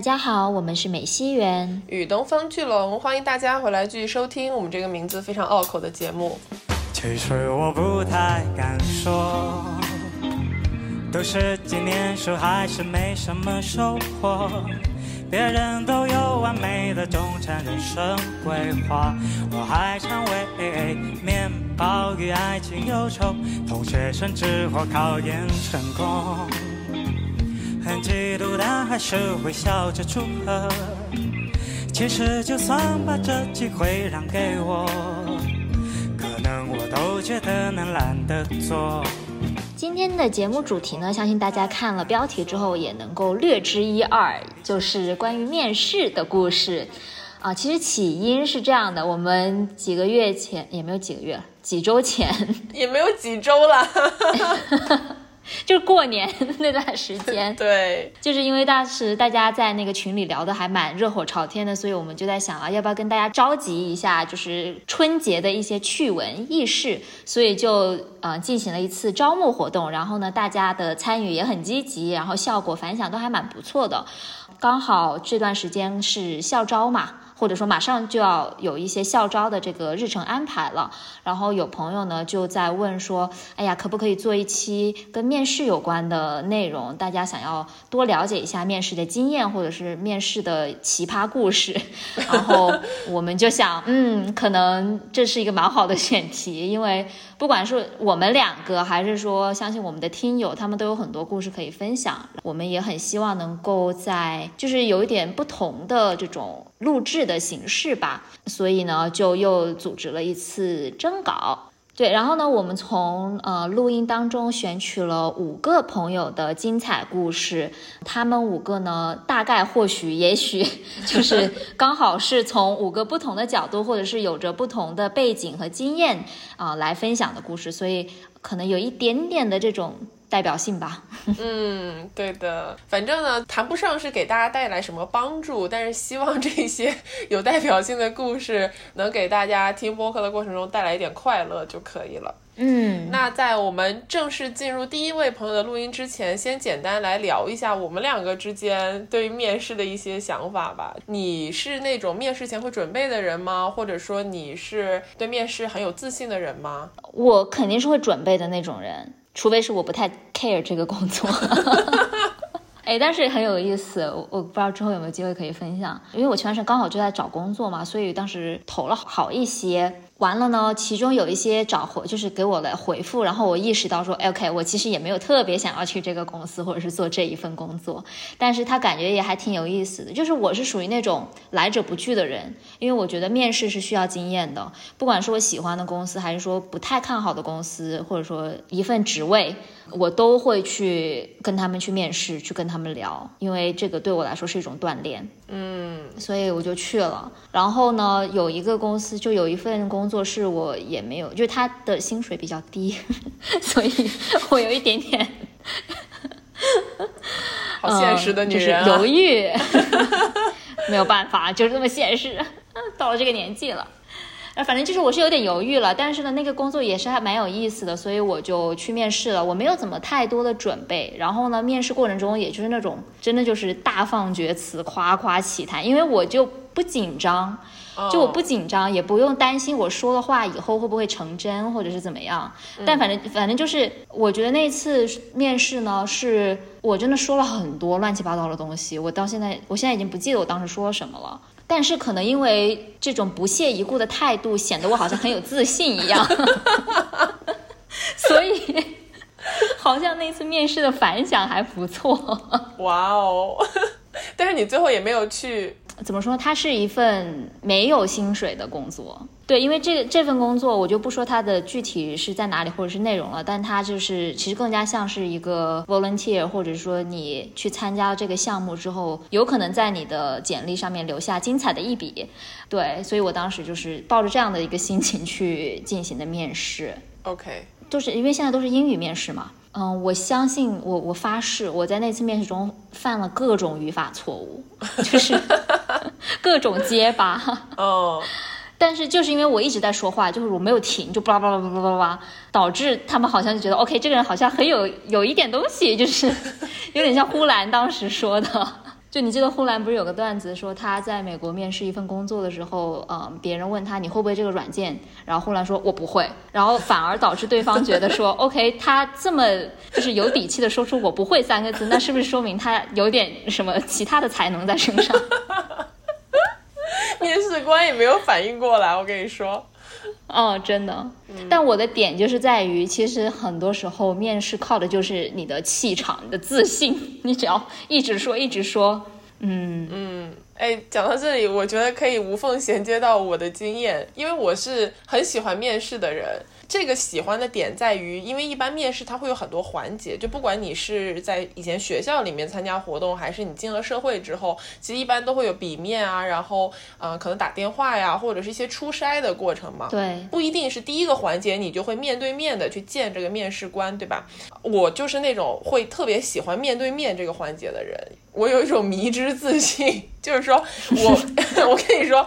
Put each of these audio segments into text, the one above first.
大家好，我们是美西园与东方巨龙，欢迎大家回来继续收听我们这个名字非常拗口的节目。其实我不太敢说，都是几年书还是没什么收获。别人都有完美的中产人生规划，我还常为面包与爱情忧愁，同学甚至火考研成功，很嫉妒但还是会笑着祝贺。其实就算把这机会让给我，可能我都觉得能懒得做。今天的节目主题呢，相信大家看了标题之后也能够略知一二，就是关于面试的故事。啊，其实起因是这样的，我们几个月前也没有几个月，几周前也没有几周了。就是过年那段时间，对，就是因为当时大家在那个群里聊的还蛮热火朝天的，所以我们就在想啊，要不要跟大家召集一下，就是春节的一些趣闻轶事，所以就呃进行了一次招募活动，然后呢，大家的参与也很积极，然后效果反响都还蛮不错的，刚好这段时间是校招嘛。或者说马上就要有一些校招的这个日程安排了，然后有朋友呢就在问说，哎呀，可不可以做一期跟面试有关的内容？大家想要多了解一下面试的经验，或者是面试的奇葩故事。然后我们就想，嗯，可能这是一个蛮好的选题，因为不管是我们两个，还是说相信我们的听友，他们都有很多故事可以分享。我们也很希望能够在就是有一点不同的这种。录制的形式吧，所以呢，就又组织了一次征稿。对，然后呢，我们从呃录音当中选取了五个朋友的精彩故事，他们五个呢，大概或许也许 就是刚好是从五个不同的角度，或者是有着不同的背景和经验啊来分享的故事，所以可能有一点点的这种。代表性吧，嗯，对的，反正呢，谈不上是给大家带来什么帮助，但是希望这些有代表性的故事能给大家听播客的过程中带来一点快乐就可以了。嗯，那在我们正式进入第一位朋友的录音之前，先简单来聊一下我们两个之间对于面试的一些想法吧。你是那种面试前会准备的人吗？或者说你是对面试很有自信的人吗？我肯定是会准备的那种人。除非是我不太 care 这个工作，哎，但是很有意思，我我不知道之后有没有机会可以分享，因为我前段时间刚好就在找工作嘛，所以当时投了好一些。完了呢，其中有一些找回，就是给我的回复，然后我意识到说，OK，我其实也没有特别想要去这个公司或者是做这一份工作，但是他感觉也还挺有意思的。就是我是属于那种来者不拒的人，因为我觉得面试是需要经验的，不管是我喜欢的公司，还是说不太看好的公司，或者说一份职位，我都会去跟他们去面试，去跟他们聊，因为这个对我来说是一种锻炼。嗯，所以我就去了。然后呢，有一个公司就有一份工作是我也没有，就是他的薪水比较低，所以我有一点点，好现实的女人，犹豫，没有办法，就是这么现实。到了这个年纪了。反正就是我是有点犹豫了，但是呢，那个工作也是还蛮有意思的，所以我就去面试了。我没有怎么太多的准备，然后呢，面试过程中也就是那种真的就是大放厥词、夸夸其谈，因为我就不紧张，就我不紧张，也不用担心我说的话以后会不会成真或者是怎么样。但反正反正就是，我觉得那次面试呢，是我真的说了很多乱七八糟的东西，我到现在我现在已经不记得我当时说了什么了。但是可能因为这种不屑一顾的态度，显得我好像很有自信一样，所以好像那次面试的反响还不错。哇哦！但是你最后也没有去。怎么说？它是一份没有薪水的工作。对，因为这个这份工作，我就不说它的具体是在哪里或者是内容了，但它就是其实更加像是一个 volunteer，或者说你去参加这个项目之后，有可能在你的简历上面留下精彩的一笔。对，所以我当时就是抱着这样的一个心情去进行的面试。OK，就是因为现在都是英语面试嘛。嗯，我相信我，我发誓，我在那次面试中犯了各种语法错误，就是 各种结巴。哦，但是就是因为我一直在说话，就是我没有停，就巴拉巴拉巴拉巴拉，导致他们好像就觉得，OK，这个人好像很有有一点东西，就是有点像呼兰当时说的。就你记得呼兰不是有个段子说他在美国面试一份工作的时候，嗯，别人问他你会不会这个软件，然后呼兰说我不会，然后反而导致对方觉得说 OK，他这么就是有底气的说出我不会三个字，那是不是说明他有点什么其他的才能在身上？面试官也没有反应过来，我跟你说。哦，真的。但我的点就是在于，其实很多时候面试靠的就是你的气场、你的自信。你只要一直说，一直说，嗯嗯。哎，讲到这里，我觉得可以无缝衔接到我的经验，因为我是很喜欢面试的人。这个喜欢的点在于，因为一般面试它会有很多环节，就不管你是在以前学校里面参加活动，还是你进了社会之后，其实一般都会有笔面啊，然后呃可能打电话呀，或者是一些初筛的过程嘛。对，不一定是第一个环节你就会面对面的去见这个面试官，对吧？我就是那种会特别喜欢面对面这个环节的人，我有一种迷之自信，就是说我 我跟你说。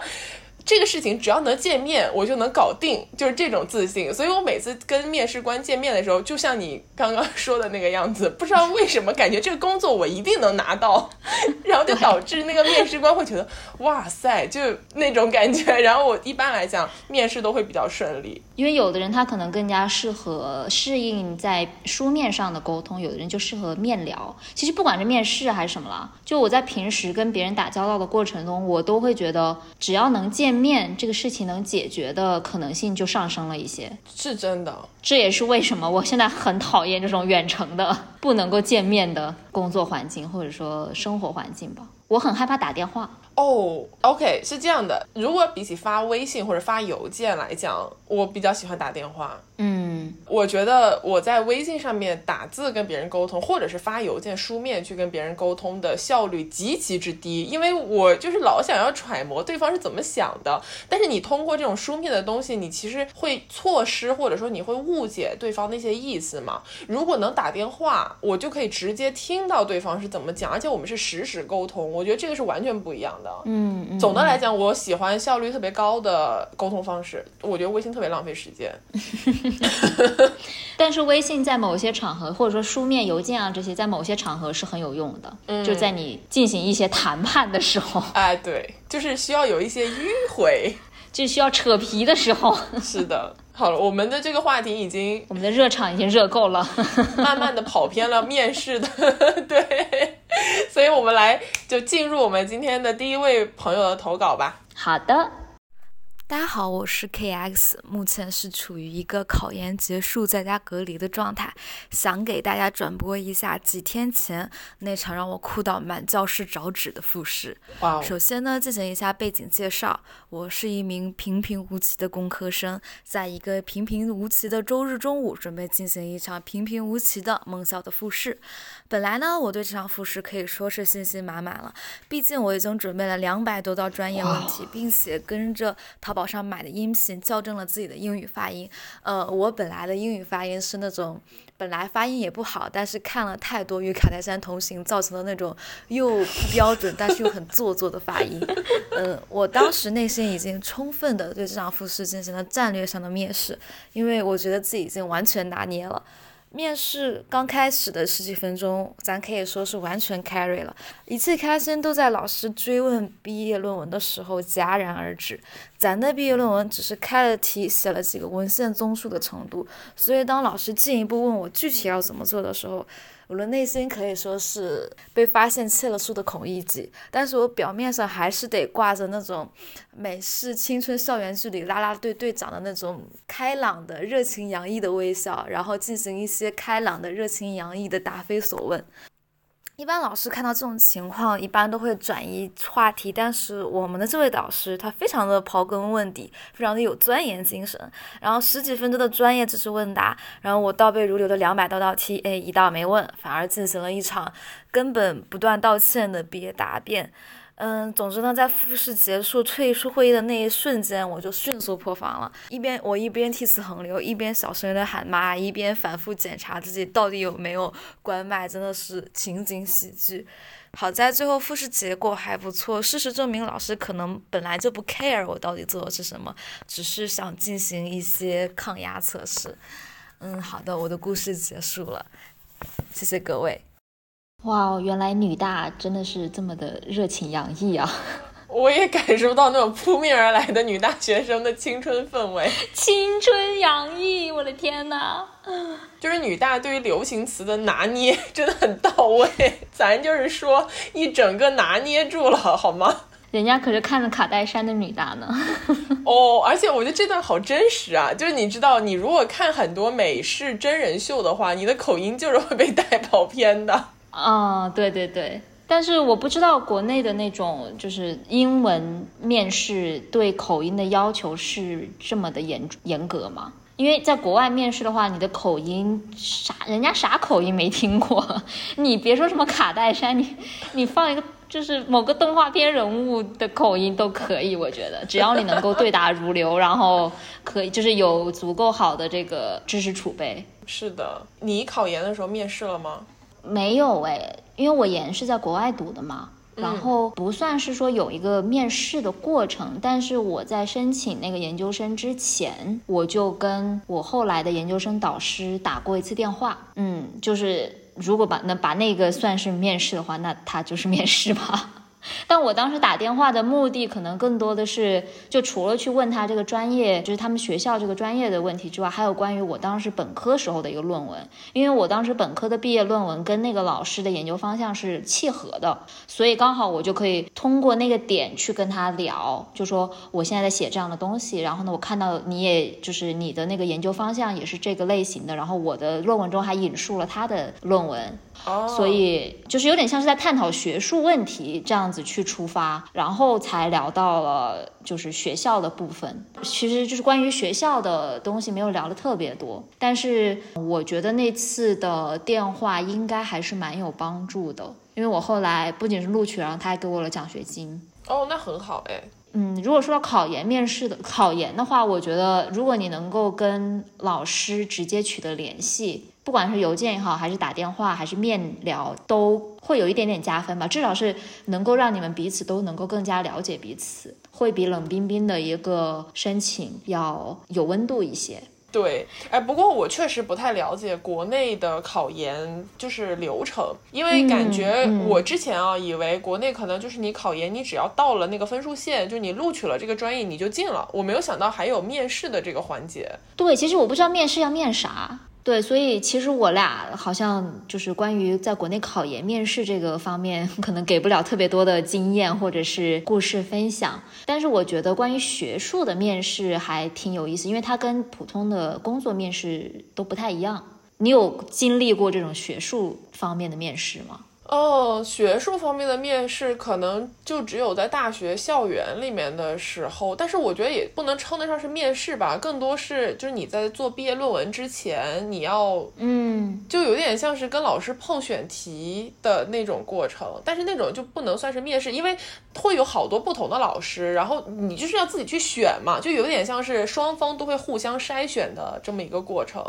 这个事情只要能见面，我就能搞定，就是这种自信。所以我每次跟面试官见面的时候，就像你刚刚说的那个样子，不知道为什么感觉这个工作我一定能拿到，然后就导致那个面试官会觉得哇塞，就那种感觉。然后我一般来讲面试都会比较顺利，因为有的人他可能更加适合适应在书面上的沟通，有的人就适合面聊。其实不管是面试还是什么了，就我在平时跟别人打交道的过程中，我都会觉得只要能见。面这个事情能解决的可能性就上升了一些，是真的。这也是为什么我现在很讨厌这种远程的不能够见面的工作环境或者说生活环境吧。我很害怕打电话。哦，OK，是这样的。如果比起发微信或者发邮件来讲，我比较喜欢打电话。嗯，我觉得我在微信上面打字跟别人沟通，或者是发邮件书面去跟别人沟通的效率极其之低，因为我就是老想要揣摩对方是怎么想的。但是你通过这种书面的东西，你其实会错失，或者说你会误解对方那些意思嘛。如果能打电话，我就可以直接听到对方是怎么讲，而且我们是实时沟通，我觉得这个是完全不一样的。嗯，总的来讲，我喜欢效率特别高的沟通方式。我觉得微信特别浪费时间。但是微信在某些场合，或者说书面邮件啊这些，在某些场合是很有用的。就在你进行一些谈判的时候，哎，对，就是需要有一些迂回，就需要扯皮的时候。是的，好了，我们的这个话题已经，我们的热场已经热够了，慢慢的跑偏了面试的，对，所以我们来就进入我们今天的第一位朋友的投稿吧。好的。大家好，我是 KX，目前是处于一个考研结束在家隔离的状态，想给大家转播一下几天前那场让我哭到满教室找纸的复试。首先呢，进行一下背景介绍，我是一名平平无奇的工科生，在一个平平无奇的周日中午，准备进行一场平平无奇的梦校的复试。本来呢，我对这场复试可以说是信心满满了，毕竟我已经准备了两百多道专业问题，并且跟着淘。宝上买的音频校正了自己的英语发音。呃，我本来的英语发音是那种本来发音也不好，但是看了太多与卡戴珊同行造成的那种又不标准，但是又很做作的发音。嗯，我当时内心已经充分的对这场复试进行了战略上的蔑视，因为我觉得自己已经完全拿捏了。面试刚开始的十几分钟，咱可以说是完全 carry 了，一切开心都在老师追问毕业论文的时候戛然而止。咱的毕业论文只是开了题，写了几个文献综述的程度，所以当老师进一步问我具体要怎么做的时候，我的内心可以说是被发现窃了书的孔乙己，但是我表面上还是得挂着那种美式青春校园剧里啦啦队队长的那种开朗的热情洋溢的微笑，然后进行一些开朗的热情洋溢的答非所问。一般老师看到这种情况，一般都会转移话题。但是我们的这位导师，他非常的刨根问底，非常的有钻研精神。然后十几分钟的专业知识问答，然后我倒背如流的两百道道题，哎，一道没问，反而进行了一场根本不断道歉的毕业答辩。嗯，总之呢，在复试结束、退出会议的那一瞬间，我就迅速破防了。一边我一边涕泗横流，一边小声的喊妈，一边反复检查自己到底有没有关麦，真的是情景喜剧。好在最后复试结果还不错，事实证明老师可能本来就不 care 我到底做的是什么，只是想进行一些抗压测试。嗯，好的，我的故事结束了，谢谢各位。哇，原来女大真的是这么的热情洋溢啊！我也感受到那种扑面而来的女大学生的青春氛围，青春洋溢，我的天呐！就是女大对于流行词的拿捏 真的很到位，咱就是说一整个拿捏住了，好吗？人家可是看了卡戴珊的女大呢。哦，而且我觉得这段好真实啊！就是你知道，你如果看很多美式真人秀的话，你的口音就是会被带跑偏的。啊，对对对。但是我不知道国内的那种就是英文面试对口音的要求是这么的严严格吗？因为在国外面试的话，你的口音啥人家啥口音没听过，你别说什么卡戴珊，你你放一个就是某个动画片人物的口音都可以，我觉得只要你能够对答如流，然后可以就是有足够好的这个知识储备。是的，你考研的时候面试了吗？没有哎。因为我研是在国外读的嘛，然后不算是说有一个面试的过程，但是我在申请那个研究生之前，我就跟我后来的研究生导师打过一次电话，嗯，就是如果把那把那个算是面试的话，那他就是面试吧。但我当时打电话的目的，可能更多的是，就除了去问他这个专业，就是他们学校这个专业的问题之外，还有关于我当时本科时候的一个论文，因为我当时本科的毕业论文跟那个老师的研究方向是契合的，所以刚好我就可以通过那个点去跟他聊，就说我现在在写这样的东西，然后呢，我看到你也就是你的那个研究方向也是这个类型的，然后我的论文中还引述了他的论文。所以就是有点像是在探讨学术问题这样子去出发，然后才聊到了就是学校的部分。其实就是关于学校的东西没有聊的特别多，但是我觉得那次的电话应该还是蛮有帮助的，因为我后来不仅是录取，然后他还给我了奖学金。哦，那很好哎。嗯，如果说到考研面试的考研的话，我觉得如果你能够跟老师直接取得联系。不管是邮件也好，还是打电话，还是面聊，都会有一点点加分吧。至少是能够让你们彼此都能够更加了解彼此，会比冷冰冰的一个申请要有温度一些。对，哎，不过我确实不太了解国内的考研就是流程，因为感觉我之前啊，以为国内可能就是你考研，你只要到了那个分数线，就你录取了这个专业，你就进了。我没有想到还有面试的这个环节。对，其实我不知道面试要面啥。对，所以其实我俩好像就是关于在国内考研面试这个方面，可能给不了特别多的经验或者是故事分享。但是我觉得关于学术的面试还挺有意思，因为它跟普通的工作面试都不太一样。你有经历过这种学术方面的面试吗？哦，学术方面的面试可能就只有在大学校园里面的时候，但是我觉得也不能称得上是面试吧，更多是就是你在做毕业论文之前，你要嗯，就有点像是跟老师碰选题的那种过程，但是那种就不能算是面试，因为会有好多不同的老师，然后你就是要自己去选嘛，就有点像是双方都会互相筛选的这么一个过程。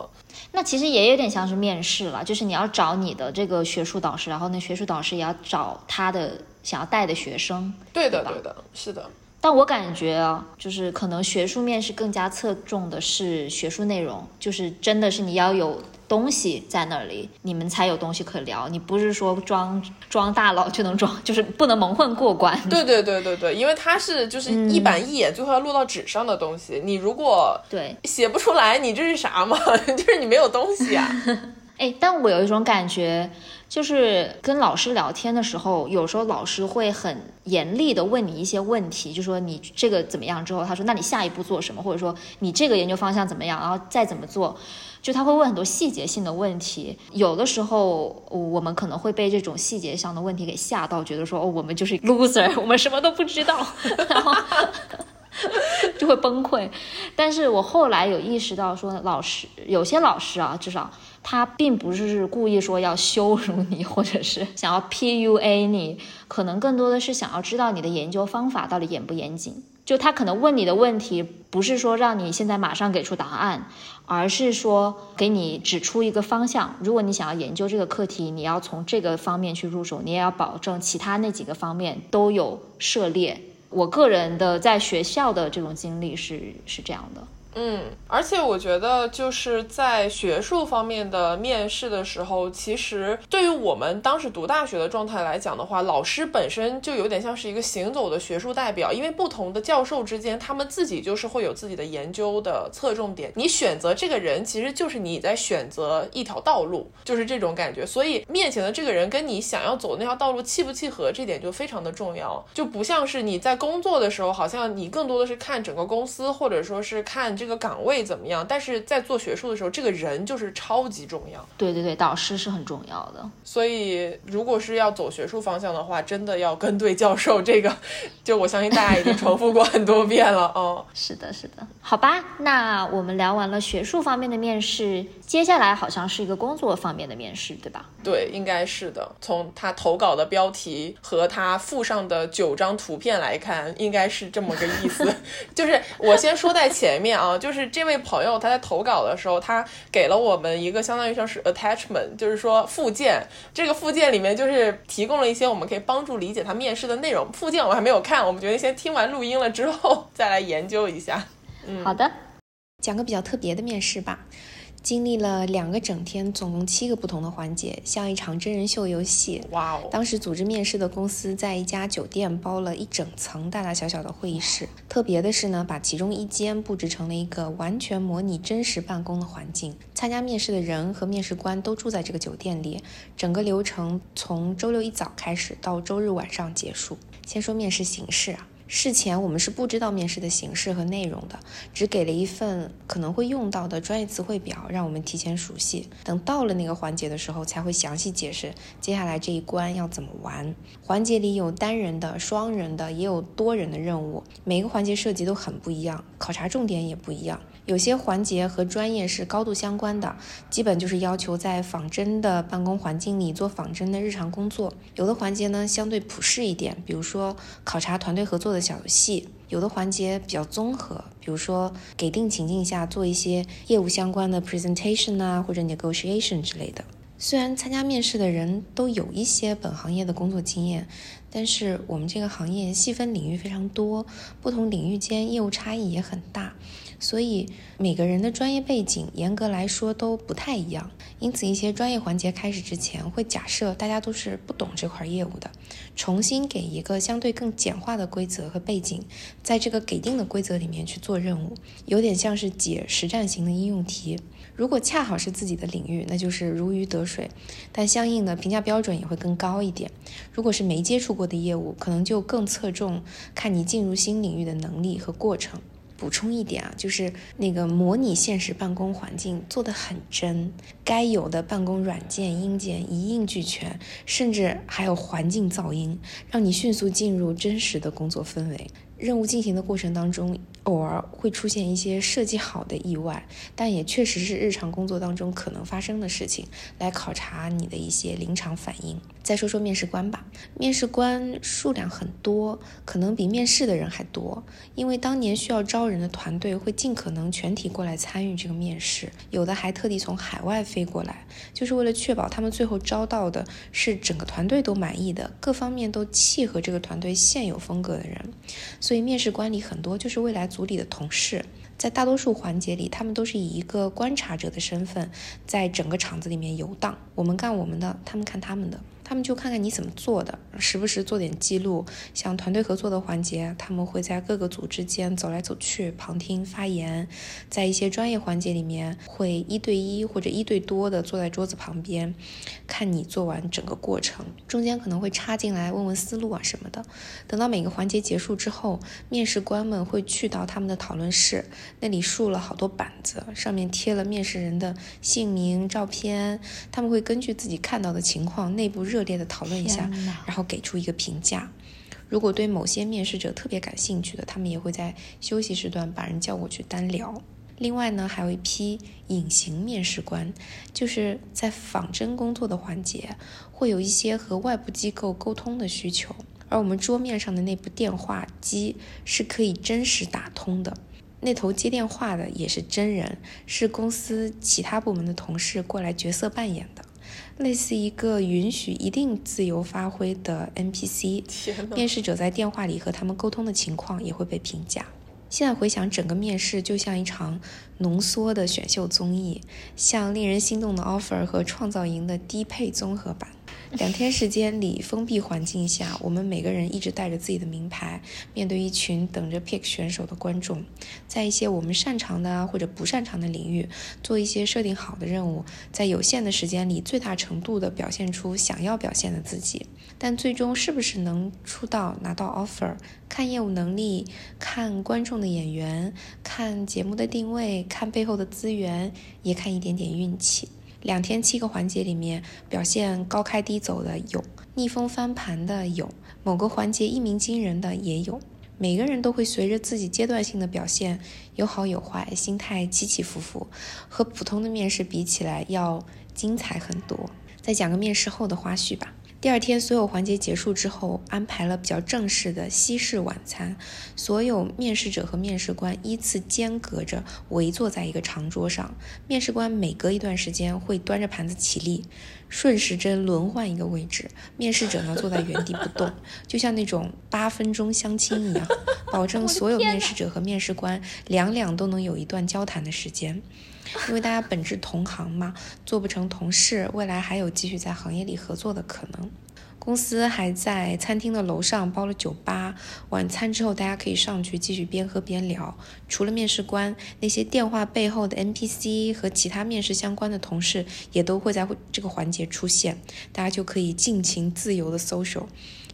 那其实也有点像是面试了，就是你要找你的这个学术导师，然后那学术导师也要找他的想要带的学生。对的，对的，是的。但我感觉啊，就是可能学术面试更加侧重的是学术内容，就是真的是你要有东西在那里，你们才有东西可聊。你不是说装装大佬就能装，就是不能蒙混过关。对对对对对，因为它是就是一板一眼，最后要落到纸上的东西。你如果对写不出来，你这是啥嘛？就是你没有东西啊。哎，但我有一种感觉。就是跟老师聊天的时候，有时候老师会很严厉的问你一些问题，就说你这个怎么样之后，他说那你下一步做什么，或者说你这个研究方向怎么样，然后再怎么做，就他会问很多细节性的问题。有的时候我们可能会被这种细节上的问题给吓到，觉得说哦，我们就是 loser，我们什么都不知道，然 后 就会崩溃。但是我后来有意识到，说老师有些老师啊，至少。他并不是故意说要羞辱你，或者是想要 PUA 你，可能更多的是想要知道你的研究方法到底严不严谨。就他可能问你的问题，不是说让你现在马上给出答案，而是说给你指出一个方向。如果你想要研究这个课题，你要从这个方面去入手，你也要保证其他那几个方面都有涉猎。我个人的在学校的这种经历是是这样的。嗯，而且我觉得就是在学术方面的面试的时候，其实对于我们当时读大学的状态来讲的话，老师本身就有点像是一个行走的学术代表，因为不同的教授之间，他们自己就是会有自己的研究的侧重点。你选择这个人，其实就是你在选择一条道路，就是这种感觉。所以面前的这个人跟你想要走的那条道路契不契合，这点就非常的重要。就不像是你在工作的时候，好像你更多的是看整个公司，或者说是看这。这个岗位怎么样？但是在做学术的时候，这个人就是超级重要。对对对，导师是很重要的。所以，如果是要走学术方向的话，真的要跟对教授。这个，就我相信大家已经重复过很多遍了。哦，是的，是的。好吧，那我们聊完了学术方面的面试，接下来好像是一个工作方面的面试，对吧？对，应该是的。从他投稿的标题和他附上的九张图片来看，应该是这么个意思。就是我先说在前面啊。就是这位朋友他在投稿的时候，他给了我们一个相当于像是 attachment，就是说附件。这个附件里面就是提供了一些我们可以帮助理解他面试的内容。附件我还没有看，我们决定先听完录音了之后 再来研究一下。嗯，好的，讲个比较特别的面试吧。经历了两个整天，总共七个不同的环节，像一场真人秀游戏。哇哦！当时组织面试的公司在一家酒店包了一整层大大小小的会议室。特别的是呢，把其中一间布置成了一个完全模拟真实办公的环境。参加面试的人和面试官都住在这个酒店里。整个流程从周六一早开始，到周日晚上结束。先说面试形式啊。事前我们是不知道面试的形式和内容的，只给了一份可能会用到的专业词汇表，让我们提前熟悉。等到了那个环节的时候，才会详细解释接下来这一关要怎么玩。环节里有单人的、双人的，也有多人的任务，每个环节设计都很不一样，考察重点也不一样。有些环节和专业是高度相关的，基本就是要求在仿真的办公环境里做仿真的日常工作。有的环节呢相对普适一点，比如说考察团队合作的小游戏；有的环节比较综合，比如说给定情境下做一些业务相关的 presentation 啊，或者 negotiation 之类的。虽然参加面试的人都有一些本行业的工作经验，但是我们这个行业细分领域非常多，不同领域间业务差异也很大。所以每个人的专业背景严格来说都不太一样，因此一些专业环节开始之前会假设大家都是不懂这块业务的，重新给一个相对更简化的规则和背景，在这个给定的规则里面去做任务，有点像是解实战型的应用题。如果恰好是自己的领域，那就是如鱼得水，但相应的评价标准也会更高一点。如果是没接触过的业务，可能就更侧重看你进入新领域的能力和过程。补充一点啊，就是那个模拟现实办公环境做得很真，该有的办公软件硬件一应俱全，甚至还有环境噪音，让你迅速进入真实的工作氛围。任务进行的过程当中，偶尔会出现一些设计好的意外，但也确实是日常工作当中可能发生的事情，来考察你的一些临场反应。再说说面试官吧，面试官数量很多，可能比面试的人还多，因为当年需要招人的团队会尽可能全体过来参与这个面试，有的还特地从海外飞过来，就是为了确保他们最后招到的是整个团队都满意的，各方面都契合这个团队现有风格的人。所以面试官里很多就是未来组里的同事，在大多数环节里，他们都是以一个观察者的身份，在整个场子里面游荡。我们干我们的，他们看他们的。他们就看看你怎么做的，时不时做点记录。像团队合作的环节，他们会在各个组之间走来走去，旁听发言；在一些专业环节里面，会一对一或者一对多的坐在桌子旁边，看你做完整个过程。中间可能会插进来问问思路啊什么的。等到每个环节结束之后，面试官们会去到他们的讨论室，那里竖了好多板子，上面贴了面试人的姓名、照片。他们会根据自己看到的情况，内部热烈的讨论一下，然后给出一个评价。如果对某些面试者特别感兴趣的，他们也会在休息时段把人叫过去单聊。另外呢，还有一批隐形面试官，就是在仿真工作的环节，会有一些和外部机构沟通的需求，而我们桌面上的那部电话机是可以真实打通的，那头接电话的也是真人，是公司其他部门的同事过来角色扮演的。类似一个允许一定自由发挥的 NPC，面试者在电话里和他们沟通的情况也会被评价。现在回想，整个面试就像一场浓缩的选秀综艺，像令人心动的 offer 和创造营的低配综合版。两天时间里，封闭环境下，我们每个人一直带着自己的名牌，面对一群等着 pick 选手的观众，在一些我们擅长的或者不擅长的领域，做一些设定好的任务，在有限的时间里，最大程度的表现出想要表现的自己。但最终是不是能出道拿到 offer，看业务能力，看观众的眼缘，看节目的定位，看背后的资源，也看一点点运气。两天七个环节里面，表现高开低走的有，逆风翻盘的有，某个环节一鸣惊人的也有。每个人都会随着自己阶段性的表现有好有坏，心态起起伏伏，和普通的面试比起来要精彩很多。再讲个面试后的花絮吧。第二天，所有环节结束之后，安排了比较正式的西式晚餐。所有面试者和面试官依次间隔着围坐在一个长桌上。面试官每隔一段时间会端着盘子起立，顺时针轮换一个位置。面试者呢坐在原地不动，就像那种八分钟相亲一样，保证所有面试者和面试官两两都能有一段交谈的时间。因为大家本质同行嘛，做不成同事，未来还有继续在行业里合作的可能。公司还在餐厅的楼上包了酒吧，晚餐之后大家可以上去继续边喝边聊。除了面试官，那些电话背后的 NPC 和其他面试相关的同事也都会在这个环节出现，大家就可以尽情自由的 social。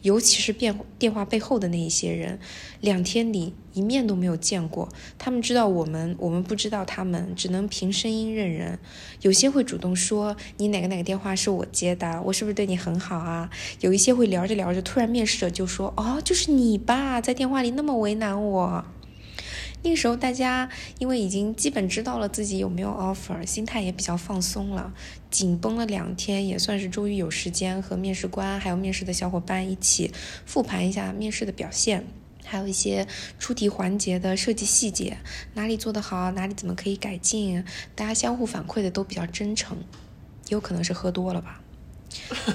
尤其是电电话背后的那一些人，两天里一面都没有见过。他们知道我们，我们不知道他们，只能凭声音认人。有些会主动说：“你哪个哪个电话是我接的？我是不是对你很好啊？”有一些会聊着聊着，突然面试者就说：“哦，就是你吧，在电话里那么为难我。”那个时候，大家因为已经基本知道了自己有没有 offer，心态也比较放松了。紧绷了两天，也算是终于有时间和面试官还有面试的小伙伴一起复盘一下面试的表现，还有一些出题环节的设计细节，哪里做得好，哪里怎么可以改进，大家相互反馈的都比较真诚，有可能是喝多了吧。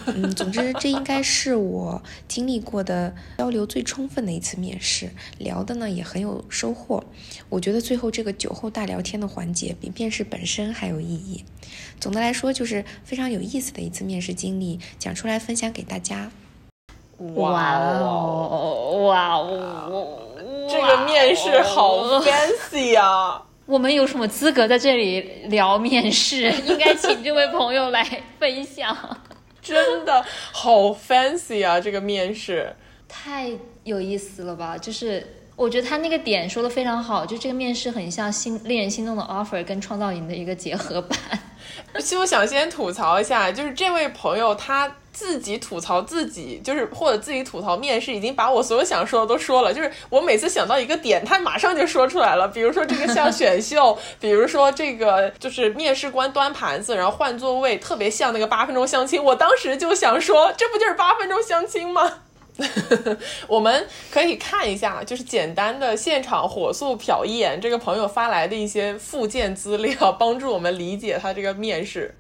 嗯，总之，这应该是我经历过的交流最充分的一次面试，聊的呢也很有收获。我觉得最后这个酒后大聊天的环节比面试本身还有意义。总的来说，就是非常有意思的一次面试经历，讲出来分享给大家。哇哦，哇哦，这个面试好 fancy 啊！我们有什么资格在这里聊面试？应该请这位朋友来分享。真的好 fancy 啊！这个面试太有意思了吧？就是我觉得他那个点说的非常好，就这个面试很像心令人心动的 offer 跟创造营的一个结合版。其实我想先吐槽一下，就是这位朋友他。自己吐槽自己，就是或者自己吐槽面试，已经把我所有想说的都说了。就是我每次想到一个点，他马上就说出来了。比如说这个像选秀，比如说这个就是面试官端盘子，然后换座位，特别像那个八分钟相亲。我当时就想说，这不就是八分钟相亲吗？我们可以看一下，就是简单的现场火速瞟一眼这个朋友发来的一些附件资料，帮助我们理解他这个面试。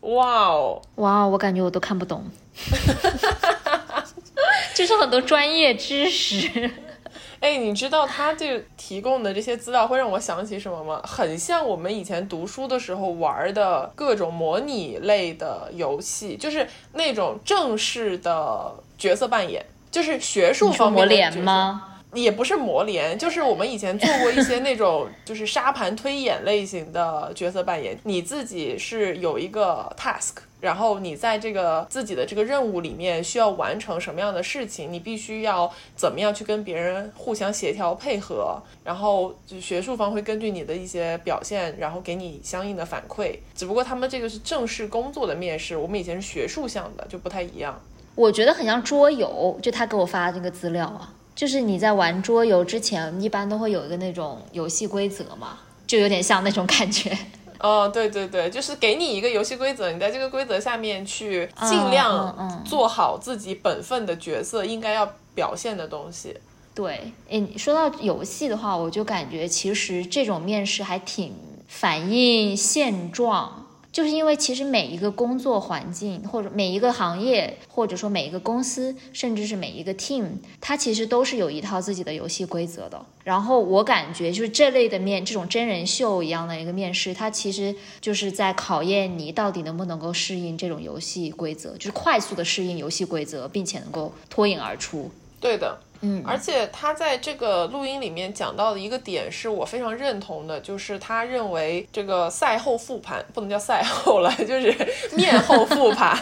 哇哦，哇哦，我感觉我都看不懂。就是很多专业知识，哎，你知道他这提供的这些资料会让我想起什么吗？很像我们以前读书的时候玩的各种模拟类的游戏，就是那种正式的角色扮演，就是学术方面的吗？也不是磨联，就是我们以前做过一些那种就是沙盘推演类型的角色扮演。你自己是有一个 task，然后你在这个自己的这个任务里面需要完成什么样的事情，你必须要怎么样去跟别人互相协调配合，然后就学术方会根据你的一些表现，然后给你相应的反馈。只不过他们这个是正式工作的面试，我们以前是学术向的，就不太一样。我觉得很像桌游，就他给我发的这个资料啊。就是你在玩桌游之前，一般都会有一个那种游戏规则嘛，就有点像那种感觉。哦，对对对，就是给你一个游戏规则，你在这个规则下面去尽量做好自己本分的角色应该要表现的东西。对，诶，说到游戏的话，我就感觉其实这种面试还挺反映现状。就是因为其实每一个工作环境，或者每一个行业，或者说每一个公司，甚至是每一个 team，它其实都是有一套自己的游戏规则的。然后我感觉就是这类的面，这种真人秀一样的一个面试，它其实就是在考验你到底能不能够适应这种游戏规则，就是快速的适应游戏规则，并且能够脱颖而出。对的，嗯，而且他在这个录音里面讲到的一个点是我非常认同的，就是他认为这个赛后复盘不能叫赛后了，就是面后复盘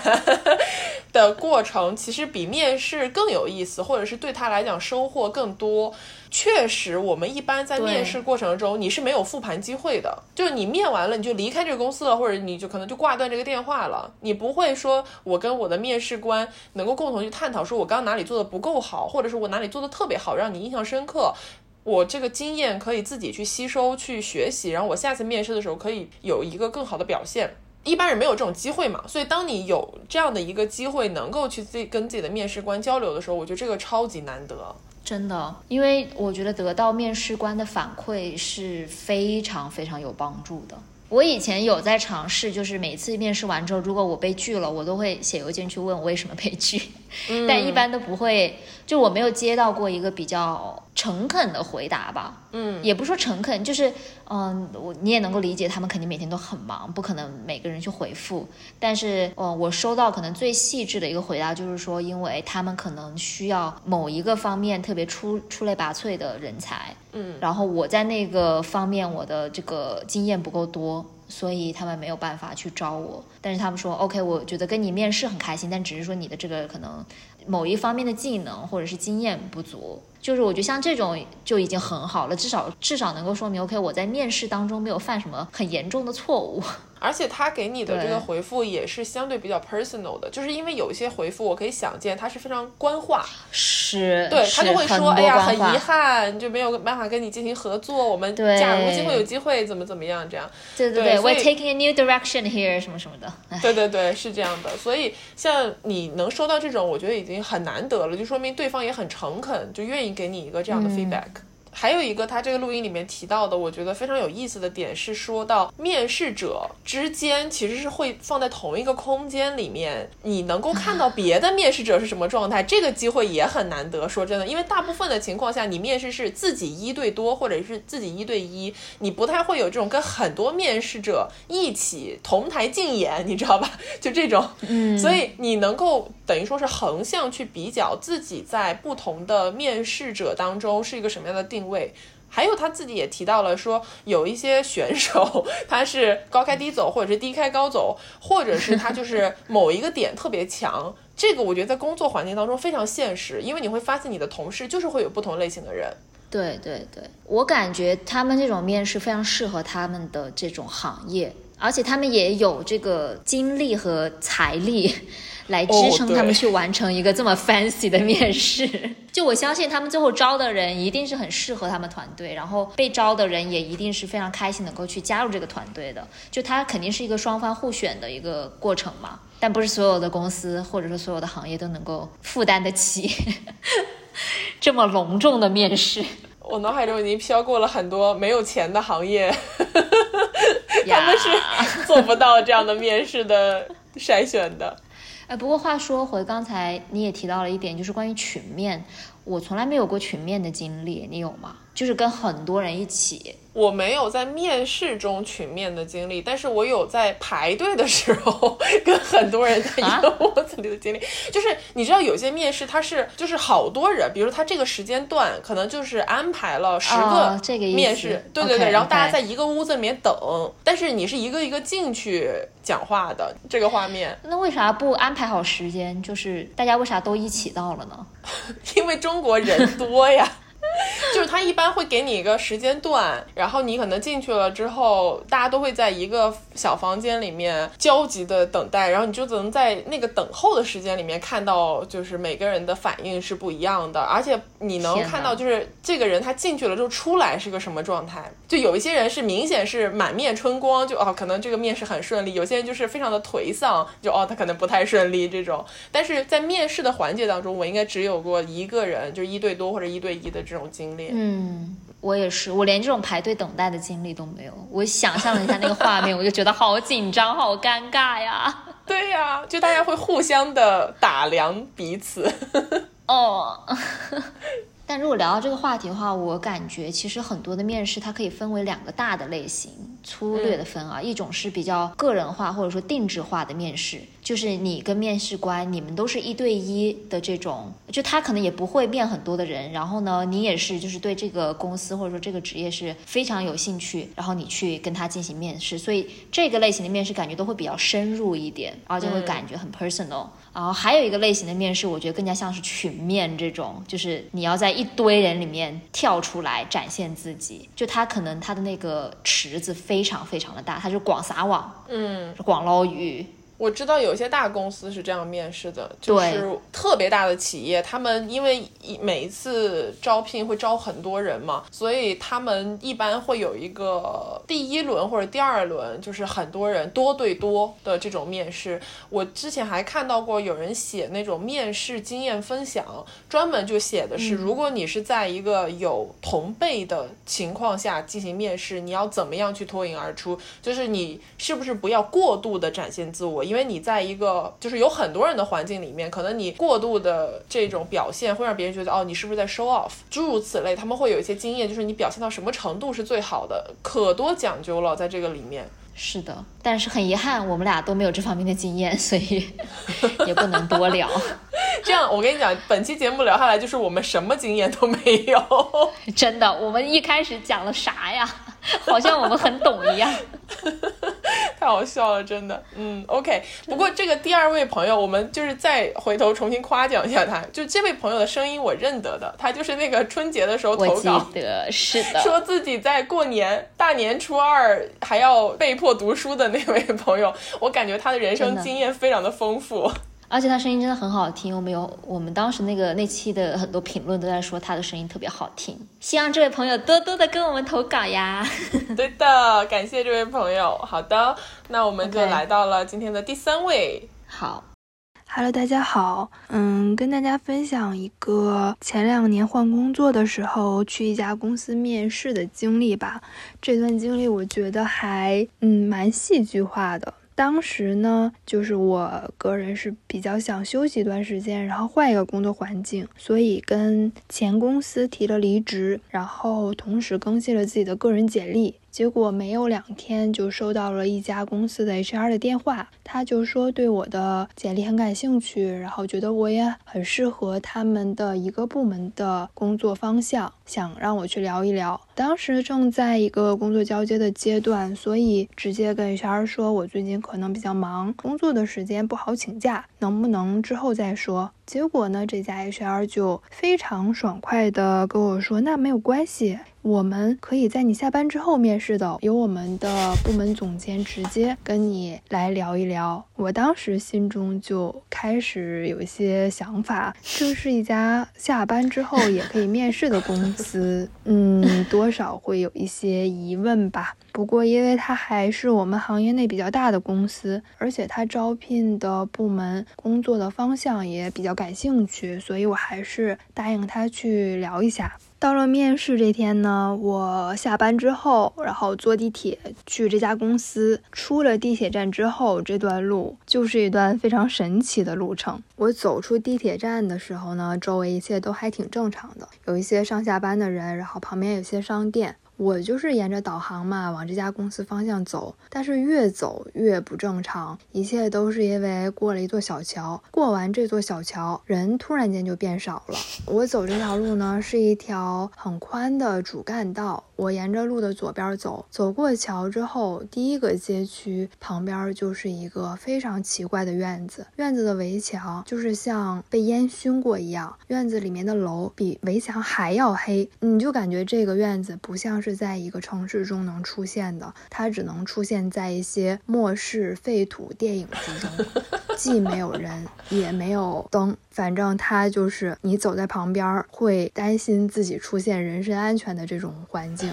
的过程，其实比面试更有意思，或者是对他来讲收获更多。确实，我们一般在面试过程中，你是没有复盘机会的。就是你面完了，你就离开这个公司了，或者你就可能就挂断这个电话了。你不会说，我跟我的面试官能够共同去探讨，说我刚刚哪里做的不够好，或者是我哪里做的特别好，让你印象深刻。我这个经验可以自己去吸收、去学习，然后我下次面试的时候可以有一个更好的表现。一般人没有这种机会嘛，所以当你有这样的一个机会，能够去自己跟自己的面试官交流的时候，我觉得这个超级难得。真的，因为我觉得得到面试官的反馈是非常非常有帮助的。我以前有在尝试，就是每次面试完之后，如果我被拒了，我都会写邮件去问我为什么被拒，但一般都不会，就我没有接到过一个比较诚恳的回答吧。嗯，也不说诚恳，就是嗯，我你也能够理解，他们肯定每天都很忙，不可能每个人去回复。但是，嗯，我收到可能最细致的一个回答就是说，因为他们可能需要某一个方面特别出出类拔萃的人才，嗯，然后我在那个方面我的这个经验不够多，所以他们没有办法去招我。但是他们说，OK，我觉得跟你面试很开心，但只是说你的这个可能某一方面的技能或者是经验不足。就是我觉得像这种就已经很好了，至少至少能够说明 OK，我在面试当中没有犯什么很严重的错误。而且他给你的这个回复也是相对比较 personal 的，就是因为有一些回复我可以想见他是非常官话，是，对他就会说，哎呀，很遗憾，就没有办法跟你进行合作，我们对假如今后有机会怎么怎么样这样。对对对 w e r e taking a new direction here 什么什么的。哎对对对，是这样的。所以像你能收到这种，我觉得已经很难得了，就说明对方也很诚恳，就愿意给你一个这样的 feedback。还有一个，他这个录音里面提到的，我觉得非常有意思的点是说到面试者之间其实是会放在同一个空间里面，你能够看到别的面试者是什么状态，这个机会也很难得。说真的，因为大部分的情况下，你面试是自己一对多，或者是自己一对一，你不太会有这种跟很多面试者一起同台竞演，你知道吧？就这种，嗯，所以你能够等于说是横向去比较自己在不同的面试者当中是一个什么样的定位。还有他自己也提到了说，有一些选手他是高开低走，或者是低开高走，或者是他就是某一个点特别强。这个我觉得在工作环境当中非常现实，因为你会发现你的同事就是会有不同类型的人。对对对，我感觉他们这种面试非常适合他们的这种行业，而且他们也有这个精力和财力来支撑他们去完成一个这么 fancy 的面试。就我相信他们最后招的人一定是很适合他们团队，然后被招的人也一定是非常开心能够去加入这个团队的。就他肯定是一个双方互选的一个过程嘛，但不是所有的公司或者说所有的行业都能够负担得起 这么隆重的面试。我脑海中已经飘过了很多没有钱的行业，他们是做不到这样的面试的筛选的。哎，不过话说回刚才你也提到了一点，就是关于群面，我从来没有过群面的经历，你有吗？就是跟很多人一起，我没有在面试中群面的经历，但是我有在排队的时候跟很多人在一个屋子里的经历。就是你知道，有些面试它是就是好多人，比如他这个时间段可能就是安排了十个哦这个面试，对对对然后大家在一个屋子里面等，但是你是一个一个进去讲话的这个画面，那为啥不安排好时间？就是大家为啥都一起到了呢？因为中国人多呀。就是他一般会给你一个时间段，然后你可能进去了之后，大家都会在一个小房间里面焦急的等待，然后你就只能在那个等候的时间里面看到，就是每个人的反应是不一样的，而且你能看到就是这个人他进去了之后出来是个什么状态。就有一些人是明显是满面春光，就哦可能这个面试很顺利；有些人就是非常的颓丧，就哦他可能不太顺利这种。但是在面试的环节当中，我应该只有过一个人，就是一对多或者一对一的这种经历。烈。嗯，我也是，我连这种排队等待的经历都没有。我想象了一下那个画面，我就觉得好紧张，好尴尬呀。对呀，就大家会互相的打量彼此。哦。但如果聊到这个话题的话，我感觉其实很多的面试它可以分为两个大的类型，粗略的分啊，一种是比较个人化或者说定制化的面试。就是你跟面试官，你们都是一对一的这种，就他可能也不会面很多的人，然后呢，你也是就是对这个公司或者说这个职业是非常有兴趣，然后你去跟他进行面试，所以这个类型的面试感觉都会比较深入一点，而且会感觉很 personal。然后还有一个类型的面试，我觉得更加像是群面这种，就是你要在一堆人里面跳出来展现自己，就他可能他的那个池子非常非常的大，他就广撒网，嗯，广捞鱼。我知道有些大公司是这样面试的，就是特别大的企业，他们因为一每一次招聘会招很多人嘛，所以他们一般会有一个第一轮或者第二轮，就是很多人多对多的这种面试。我之前还看到过有人写那种面试经验分享，专门就写的是，如果你是在一个有同辈的情况下进行面试，你要怎么样去脱颖而出？就是你是不是不要过度的展现自我？因为你在一个就是有很多人的环境里面，可能你过度的这种表现会让别人觉得哦，你是不是在 show off？诸如此类，他们会有一些经验，就是你表现到什么程度是最好的，可多讲究了，在这个里面。是的，但是很遗憾，我们俩都没有这方面的经验，所以 也不能多聊。这样，我跟你讲，本期节目聊下来，就是我们什么经验都没有。真的，我们一开始讲了啥呀？好像我们很懂一样。太好笑了，真的。嗯，OK。不过这个第二位朋友，我们就是再回头重新夸奖一下他。就这位朋友的声音我认得的，他就是那个春节的时候投稿，的是的，说自己在过年大年初二还要被迫读书的那位朋友。我感觉他的人生经验非常的丰富。而且他声音真的很好听，我们有我们当时那个那期的很多评论都在说他的声音特别好听，希望这位朋友多多的跟我们投稿呀。对的，感谢这位朋友。好的，那我们就来到了今天的第三位。好，Hello，大家好，嗯，跟大家分享一个前两年换工作的时候去一家公司面试的经历吧。这段经历我觉得还嗯蛮戏剧化的。当时呢，就是我个人是比较想休息一段时间，然后换一个工作环境，所以跟前公司提了离职，然后同时更新了自己的个人简历。结果没有两天，就收到了一家公司的 HR 的电话，他就说对我的简历很感兴趣，然后觉得我也很适合他们的一个部门的工作方向，想让我去聊一聊。当时正在一个工作交接的阶段，所以直接跟 HR 说，我最近可能比较忙，工作的时间不好请假，能不能之后再说？结果呢，这家 HR 就非常爽快的跟我说，那没有关系。我们可以在你下班之后面试的，由我们的部门总监直接跟你来聊一聊。我当时心中就开始有一些想法，这是一家下班之后也可以面试的公司，嗯，多少会有一些疑问吧。不过，因为它还是我们行业内比较大的公司，而且它招聘的部门工作的方向也比较感兴趣，所以我还是答应他去聊一下。到了面试这天呢，我下班之后，然后坐地铁去这家公司。出了地铁站之后，这段路就是一段非常神奇的路程。我走出地铁站的时候呢，周围一切都还挺正常的，有一些上下班的人，然后旁边有些商店。我就是沿着导航嘛，往这家公司方向走，但是越走越不正常，一切都是因为过了一座小桥，过完这座小桥，人突然间就变少了。我走这条路呢，是一条很宽的主干道。我沿着路的左边走，走过桥之后，第一个街区旁边就是一个非常奇怪的院子。院子的围墙就是像被烟熏过一样，院子里面的楼比围墙还要黑，你就感觉这个院子不像是是在一个城市中能出现的，它只能出现在一些末世废土电影之中，既没有人，也没有灯。反正它就是你走在旁边会担心自己出现人身安全的这种环境，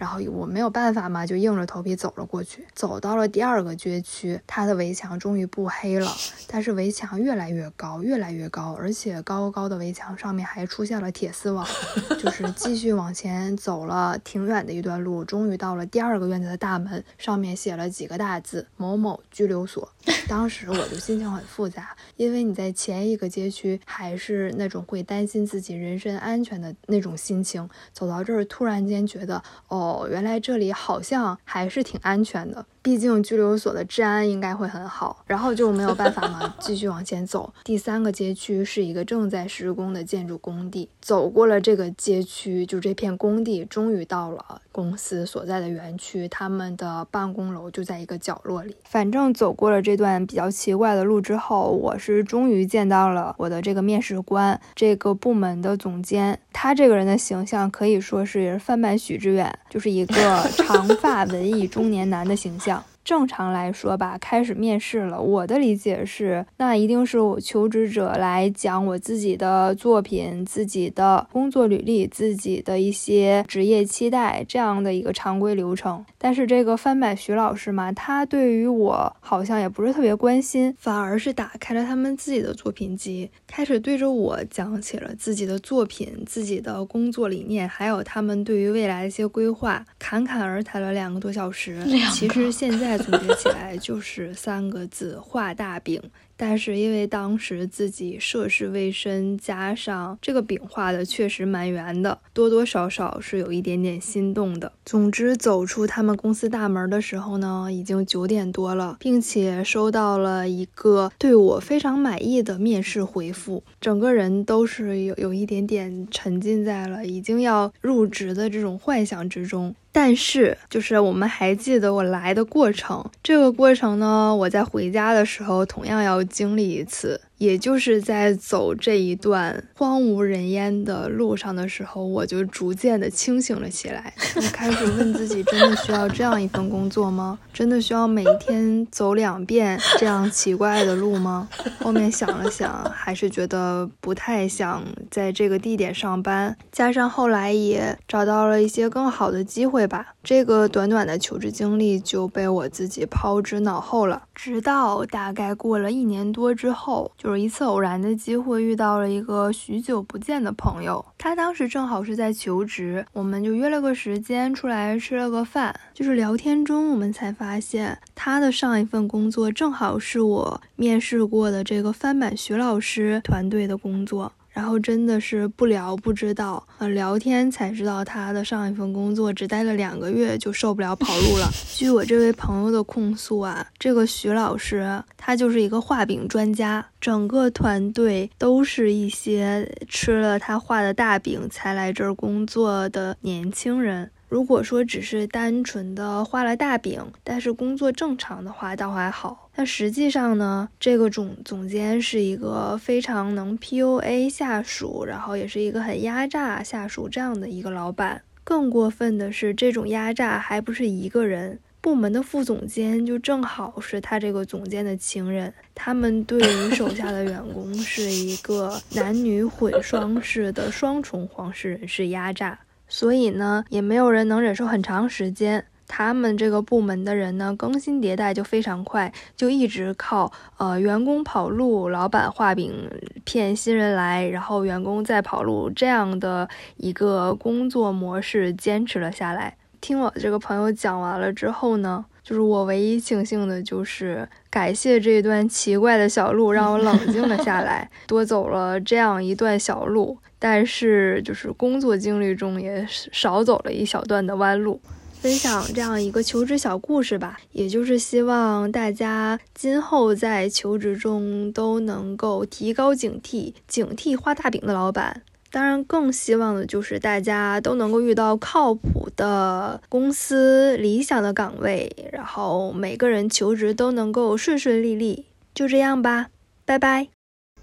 然后我没有办法嘛，就硬着头皮走了过去。走到了第二个街区，它的围墙终于不黑了，但是围墙越来越高，越来越高，而且高高的围墙上面还出现了铁丝网。就是继续往前走了挺远的一段路，终于到了第二个院子的大门，上面写了几个大字“某某拘留所”。当时我就心情很复杂，因为你在前一个街区还是那种会担心自己人身安全的那种心情，走到这儿突然间觉得，哦，原来这里好像还是挺安全的。毕竟拘留所的治安应该会很好，然后就没有办法嘛，继续往前走。第三个街区是一个正在施工的建筑工地，走过了这个街区，就这片工地，终于到了公司所在的园区，他们的办公楼就在一个角落里。反正走过了这段比较奇怪的路之后，我是终于见到了我的这个面试官，这个部门的总监。他这个人的形象可以说是翻版许志远，就是一个 长发文艺中年男的形象。正常来说吧，开始面试了。我的理解是，那一定是我求职者来讲我自己的作品、自己的工作履历、自己的一些职业期待这样的一个常规流程。但是这个翻版徐老师嘛，他对于我好像也不是特别关心，反而是打开了他们自己的作品集，开始对着我讲起了自己的作品、自己的工作理念，还有他们对于未来的一些规划，侃侃而谈了两个多小时。其实现在。总结起来就是三个字：画大饼。但是因为当时自己涉世未深，加上这个饼画的确实蛮圆的，多多少少是有一点点心动的。总之，走出他们公司大门的时候呢，已经九点多了，并且收到了一个对我非常满意的面试回复，整个人都是有有一点点沉浸在了已经要入职的这种幻想之中。但是，就是我们还记得我来的过程，这个过程呢，我在回家的时候同样要经历一次。也就是在走这一段荒无人烟的路上的时候，我就逐渐的清醒了起来。我开始问自己：真的需要这样一份工作吗？真的需要每一天走两遍这样奇怪的路吗？后面想了想，还是觉得不太想在这个地点上班。加上后来也找到了一些更好的机会吧，这个短短的求职经历就被我自己抛之脑后了。直到大概过了一年多之后，就。有一次偶然的机会遇到了一个许久不见的朋友，他当时正好是在求职，我们就约了个时间出来吃了个饭。就是聊天中，我们才发现他的上一份工作正好是我面试过的这个翻版徐老师团队的工作。然后真的是不聊不知道，呃，聊天才知道他的上一份工作只待了两个月就受不了跑路了。据我这位朋友的控诉啊，这个徐老师他就是一个画饼专家，整个团队都是一些吃了他画的大饼才来这儿工作的年轻人。如果说只是单纯的画了大饼，但是工作正常的话，倒还好。但实际上呢，这个总总监是一个非常能 PUA 下属，然后也是一个很压榨下属这样的一个老板。更过分的是，这种压榨还不是一个人，部门的副总监就正好是他这个总监的情人。他们对于手下的员工是一个男女混双式的双重皇室人士压榨。所以呢，也没有人能忍受很长时间。他们这个部门的人呢，更新迭代就非常快，就一直靠呃员工跑路，老板画饼骗新人来，然后员工再跑路这样的一个工作模式坚持了下来。听我这个朋友讲完了之后呢，就是我唯一庆幸的就是感谢这段奇怪的小路，让我冷 静了下来，多走了这样一段小路。但是，就是工作经历中也少走了一小段的弯路，分享这样一个求职小故事吧。也就是希望大家今后在求职中都能够提高警惕，警惕画大饼的老板。当然，更希望的就是大家都能够遇到靠谱的公司、理想的岗位，然后每个人求职都能够顺顺利利。就这样吧，拜拜，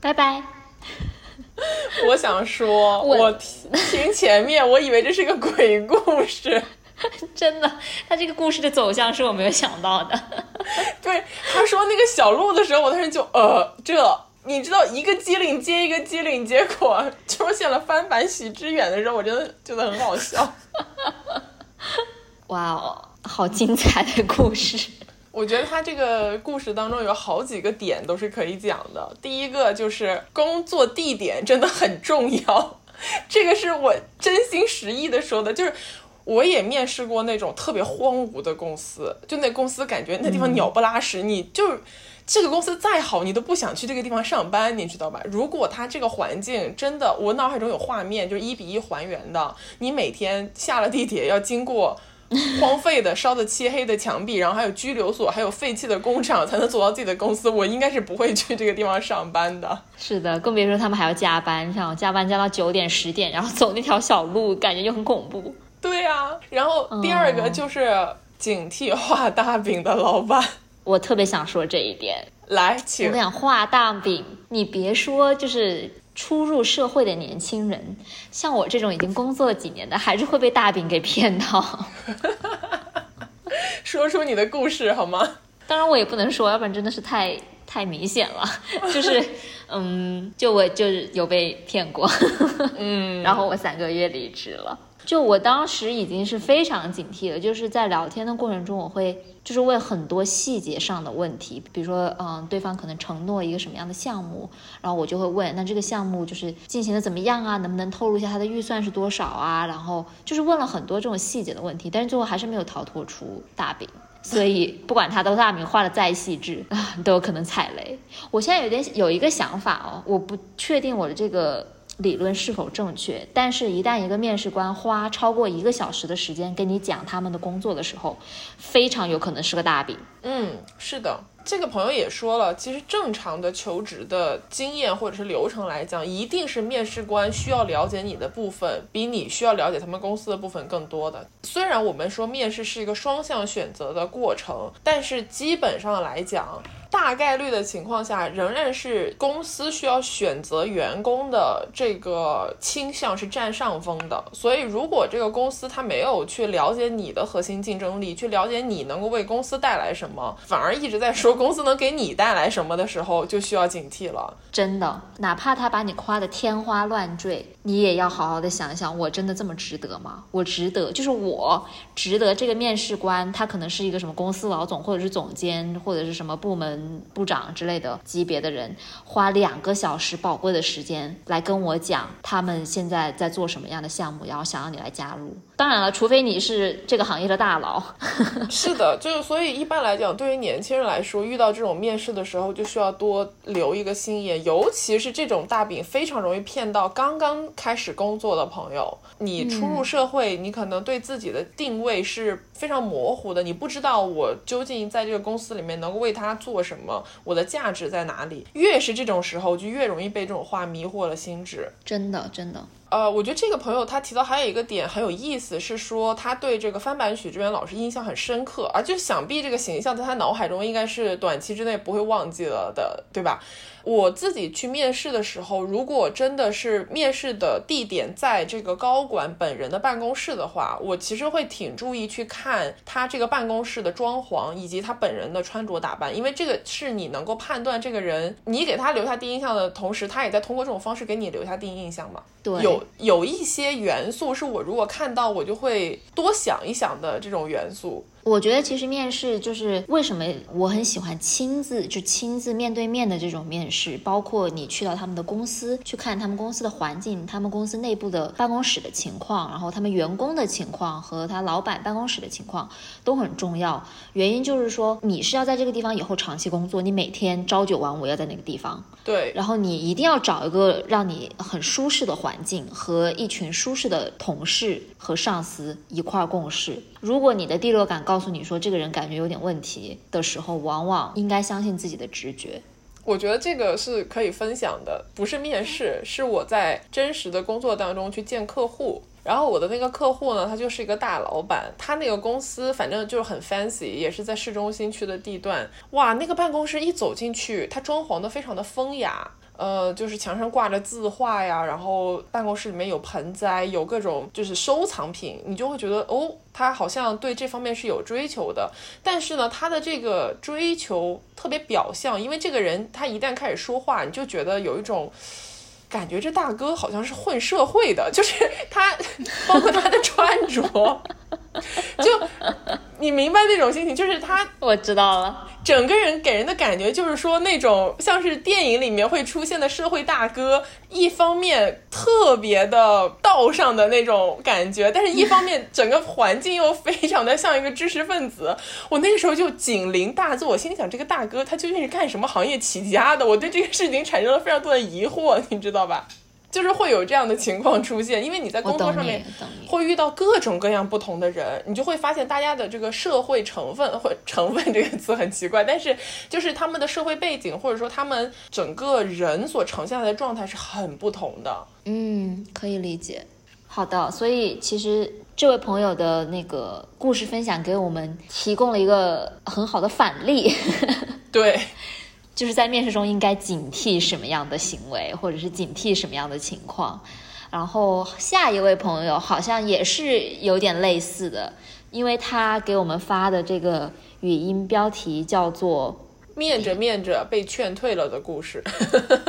拜拜。我想说，我听听前面，我以为这是个鬼故事，真的，他这个故事的走向是我没有想到的。对，他说那个小鹿的时候，我当时就呃，这你知道一个机灵接一个机灵，结果 出现了翻版许知远的时候，我真的觉得很好笑。哇哦，好精彩的故事！我觉得他这个故事当中有好几个点都是可以讲的。第一个就是工作地点真的很重要，这个是我真心实意的说的，就是。我也面试过那种特别荒芜的公司，就那公司感觉那地方鸟不拉屎，你就这个公司再好，你都不想去这个地方上班，你知道吧？如果它这个环境真的，我脑海中有画面，就是一比一还原的，你每天下了地铁要经过荒废的、烧的漆黑的墙壁，然后还有拘留所，还有废弃的工厂，才能走到自己的公司，我应该是不会去这个地方上班的。是的，更别说他们还要加班，像加班加到九点、十点，然后走那条小路，感觉就很恐怖。对呀，然后第二个就是警惕画大饼的老板。我特别想说这一点，来，请。我想画大饼，你别说，就是初入社会的年轻人，像我这种已经工作了几年的，还是会被大饼给骗到。说出你的故事好吗？当然我也不能说，要不然真的是太太明显了。就是，嗯，就我就是有被骗过，嗯，然后我三个月离职了。就我当时已经是非常警惕了，就是在聊天的过程中，我会就是问很多细节上的问题，比如说，嗯，对方可能承诺一个什么样的项目，然后我就会问，那这个项目就是进行的怎么样啊？能不能透露一下他的预算是多少啊？然后就是问了很多这种细节的问题，但是最后还是没有逃脱出大饼，所以不管他的大饼画的再细致啊，都有可能踩雷。我现在有点有一个想法哦，我不确定我的这个。理论是否正确？但是，一旦一个面试官花超过一个小时的时间跟你讲他们的工作的时候，非常有可能是个大饼。嗯，是的。这个朋友也说了，其实正常的求职的经验或者是流程来讲，一定是面试官需要了解你的部分，比你需要了解他们公司的部分更多的。虽然我们说面试是一个双向选择的过程，但是基本上来讲，大概率的情况下，仍然是公司需要选择员工的这个倾向是占上风的。所以，如果这个公司他没有去了解你的核心竞争力，去了解你能够为公司带来什么，反而一直在说。公司能给你带来什么的时候，就需要警惕了。真的，哪怕他把你夸的天花乱坠，你也要好好的想想，我真的这么值得吗？我值得，就是我值得这个面试官，他可能是一个什么公司老总，或者是总监，或者是什么部门部长之类的级别的人，花两个小时宝贵的时间来跟我讲他们现在在做什么样的项目，然后想要你来加入。当然了，除非你是这个行业的大佬。是的，就是所以一般来讲，对于年轻人来说。遇到这种面试的时候，就需要多留一个心眼，尤其是这种大饼非常容易骗到刚刚开始工作的朋友。你初入社会，你可能对自己的定位是非常模糊的，你不知道我究竟在这个公司里面能够为他做什么，我的价值在哪里。越是这种时候，就越容易被这种话迷惑了心智。真的，真的。呃，我觉得这个朋友他提到还有一个点很有意思，是说他对这个翻版许志远老师印象很深刻，而就想必这个形象在他脑海中应该是短期之内不会忘记了的，对吧？我自己去面试的时候，如果真的是面试的地点在这个高管本人的办公室的话，我其实会挺注意去看他这个办公室的装潢以及他本人的穿着打扮，因为这个是你能够判断这个人，你给他留下第一印象的同时，他也在通过这种方式给你留下第一印象嘛。对，有有一些元素是我如果看到我就会多想一想的这种元素。我觉得其实面试就是为什么我很喜欢亲自就亲自面对面的这种面试，包括你去到他们的公司去看他们公司的环境，他们公司内部的办公室的情况，然后他们员工的情况和他老板办公室的情况都很重要。原因就是说你是要在这个地方以后长期工作，你每天朝九晚五要在那个地方。对，然后你一定要找一个让你很舒适的环境和一群舒适的同事和上司一块儿共事。如果你的第六感告诉你说这个人感觉有点问题的时候，往往应该相信自己的直觉。我觉得这个是可以分享的，不是面试，是我在真实的工作当中去见客户。然后我的那个客户呢，他就是一个大老板，他那个公司反正就是很 fancy，也是在市中心区的地段。哇，那个办公室一走进去，他装潢的非常的风雅，呃，就是墙上挂着字画呀，然后办公室里面有盆栽，有各种就是收藏品，你就会觉得哦，他好像对这方面是有追求的。但是呢，他的这个追求特别表象，因为这个人他一旦开始说话，你就觉得有一种。感觉这大哥好像是混社会的，就是他，包括他的穿着，就你明白那种心情，就是他我知道了。整个人给人的感觉就是说，那种像是电影里面会出现的社会大哥，一方面特别的道上的那种感觉，但是一方面整个环境又非常的像一个知识分子。我那个时候就警铃大作，我心里想，这个大哥他究竟是干什么行业起家的？我对这个事情产生了非常多的疑惑，你知道吧？就是会有这样的情况出现，因为你在工作上面会遇到各种各样不同的人，你就会发现大家的这个社会成分或成分这个词很奇怪，但是就是他们的社会背景或者说他们整个人所呈现的状态是很不同的。嗯，可以理解。好的，所以其实这位朋友的那个故事分享给我们提供了一个很好的反例。对。就是在面试中应该警惕什么样的行为，或者是警惕什么样的情况。然后下一位朋友好像也是有点类似的，因为他给我们发的这个语音标题叫做“面着面着被劝退了的故事”。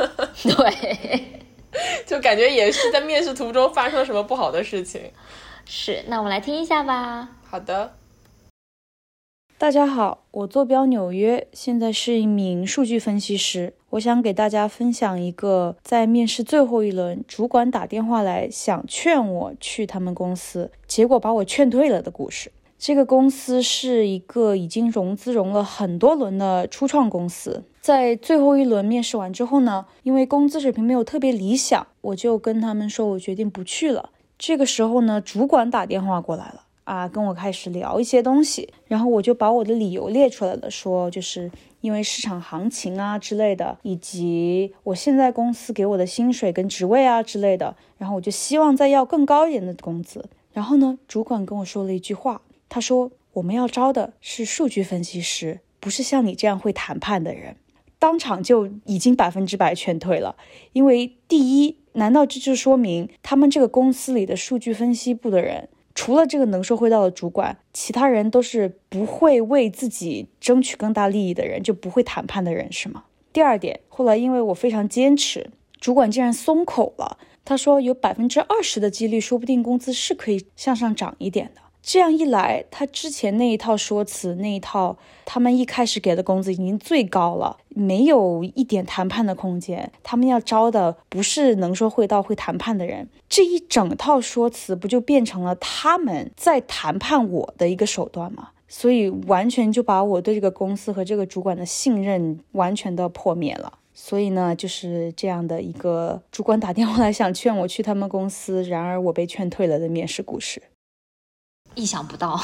对，就感觉也是在面试途中发生了什么不好的事情。是，那我们来听一下吧。好的。大家好，我坐标纽约，现在是一名数据分析师。我想给大家分享一个在面试最后一轮，主管打电话来想劝我去他们公司，结果把我劝退了的故事。这个公司是一个已经融资融了很多轮的初创公司，在最后一轮面试完之后呢，因为工资水平没有特别理想，我就跟他们说我决定不去了。这个时候呢，主管打电话过来了。啊，跟我开始聊一些东西，然后我就把我的理由列出来了，说就是因为市场行情啊之类的，以及我现在公司给我的薪水跟职位啊之类的，然后我就希望再要更高一点的工资。然后呢，主管跟我说了一句话，他说我们要招的是数据分析师，不是像你这样会谈判的人。当场就已经百分之百劝退了，因为第一，难道这就说明他们这个公司里的数据分析部的人？除了这个能说会道的主管，其他人都是不会为自己争取更大利益的人，就不会谈判的人，是吗？第二点，后来因为我非常坚持，主管竟然松口了，他说有百分之二十的几率，说不定工资是可以向上涨一点的。这样一来，他之前那一套说辞，那一套他们一开始给的工资已经最高了，没有一点谈判的空间。他们要招的不是能说会道、会谈判的人，这一整套说辞不就变成了他们在谈判我的一个手段吗？所以完全就把我对这个公司和这个主管的信任完全的破灭了。所以呢，就是这样的一个主管打电话来想劝我去他们公司，然而我被劝退了的面试故事。意想不到，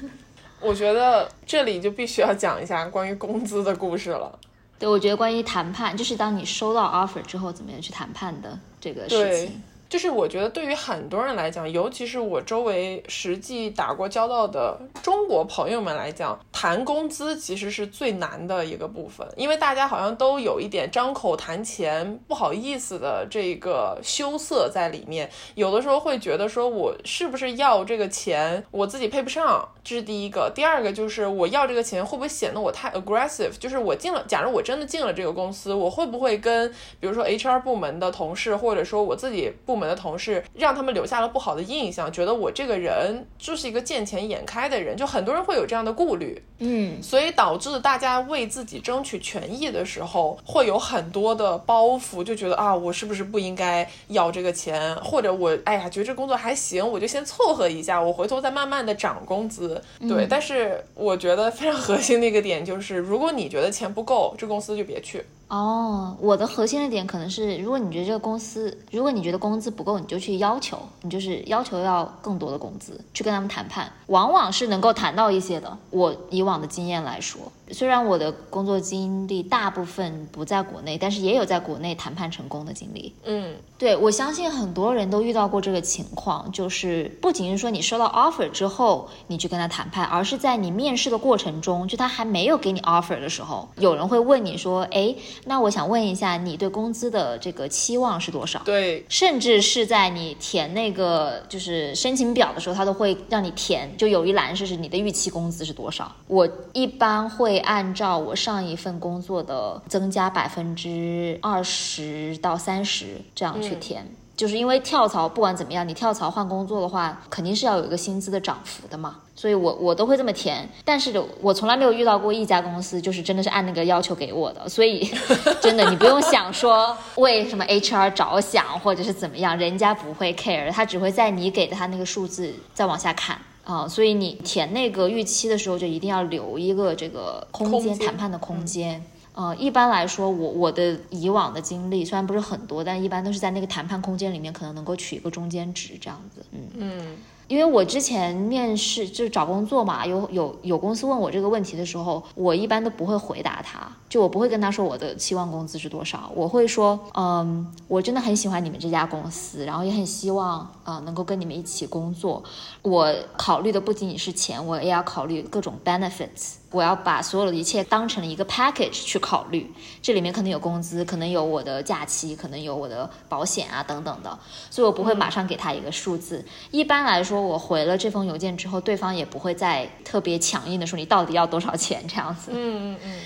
我觉得这里就必须要讲一下关于工资的故事了。对，我觉得关于谈判，就是当你收到 offer 之后，怎么样去谈判的这个事情。就是我觉得对于很多人来讲，尤其是我周围实际打过交道的中国朋友们来讲，谈工资其实是最难的一个部分，因为大家好像都有一点张口谈钱不好意思的这个羞涩在里面，有的时候会觉得说我是不是要这个钱，我自己配不上，这是第一个；第二个就是我要这个钱会不会显得我太 aggressive，就是我进了，假如我真的进了这个公司，我会不会跟比如说 HR 部门的同事，或者说我自己部门的同事，让他们留下了不好的印象，觉得我这个人就是一个见钱眼开的人，就很多人会有这样的顾虑，嗯，所以导致大家为自己争取权益的时候，会有很多的包袱，就觉得啊，我是不是不应该要这个钱，或者我哎呀，觉得这工作还行，我就先凑合一下，我回头再慢慢的涨工资，对。但是我觉得非常核心的一个点就是，如果你觉得钱不够，这公司就别去。哦，我的核心的点可能是，如果你觉得这个公司，如果你觉得工资不够，你就去要求，你就是要求要更多的工资，去跟他们谈判，往往是能够谈到一些的。我以往的经验来说。虽然我的工作经历大部分不在国内，但是也有在国内谈判成功的经历。嗯，对，我相信很多人都遇到过这个情况，就是不仅是说你收到 offer 之后你去跟他谈判，而是在你面试的过程中，就他还没有给你 offer 的时候，有人会问你说：“哎，那我想问一下，你对工资的这个期望是多少？”对，甚至是在你填那个就是申请表的时候，他都会让你填，就有一栏是是你的预期工资是多少。我一般会。按照我上一份工作的增加百分之二十到三十这样去填，就是因为跳槽，不管怎么样，你跳槽换工作的话，肯定是要有一个薪资的涨幅的嘛。所以我我都会这么填，但是我从来没有遇到过一家公司就是真的是按那个要求给我的。所以 真的你不用想说为什么 HR 着想或者是怎么样，人家不会 care，他只会在你给的他那个数字再往下看啊。所以你填那个预期的时候，就一定要留一个这个空间谈判的空间。呃，一般来说，我我的以往的经历虽然不是很多，但一般都是在那个谈判空间里面，可能能够取一个中间值这样子。嗯嗯。因为我之前面试就是找工作嘛，有有有公司问我这个问题的时候，我一般都不会回答他，就我不会跟他说我的期望工资是多少，我会说，嗯，我真的很喜欢你们这家公司，然后也很希望，啊，能够跟你们一起工作。我考虑的不仅仅是钱，我也要考虑各种 benefits。我要把所有的一切当成了一个 package 去考虑，这里面可能有工资，可能有我的假期，可能有我的保险啊等等的，所以我不会马上给他一个数字。一般来说，我回了这封邮件之后，对方也不会再特别强硬的说你到底要多少钱这样子。嗯嗯嗯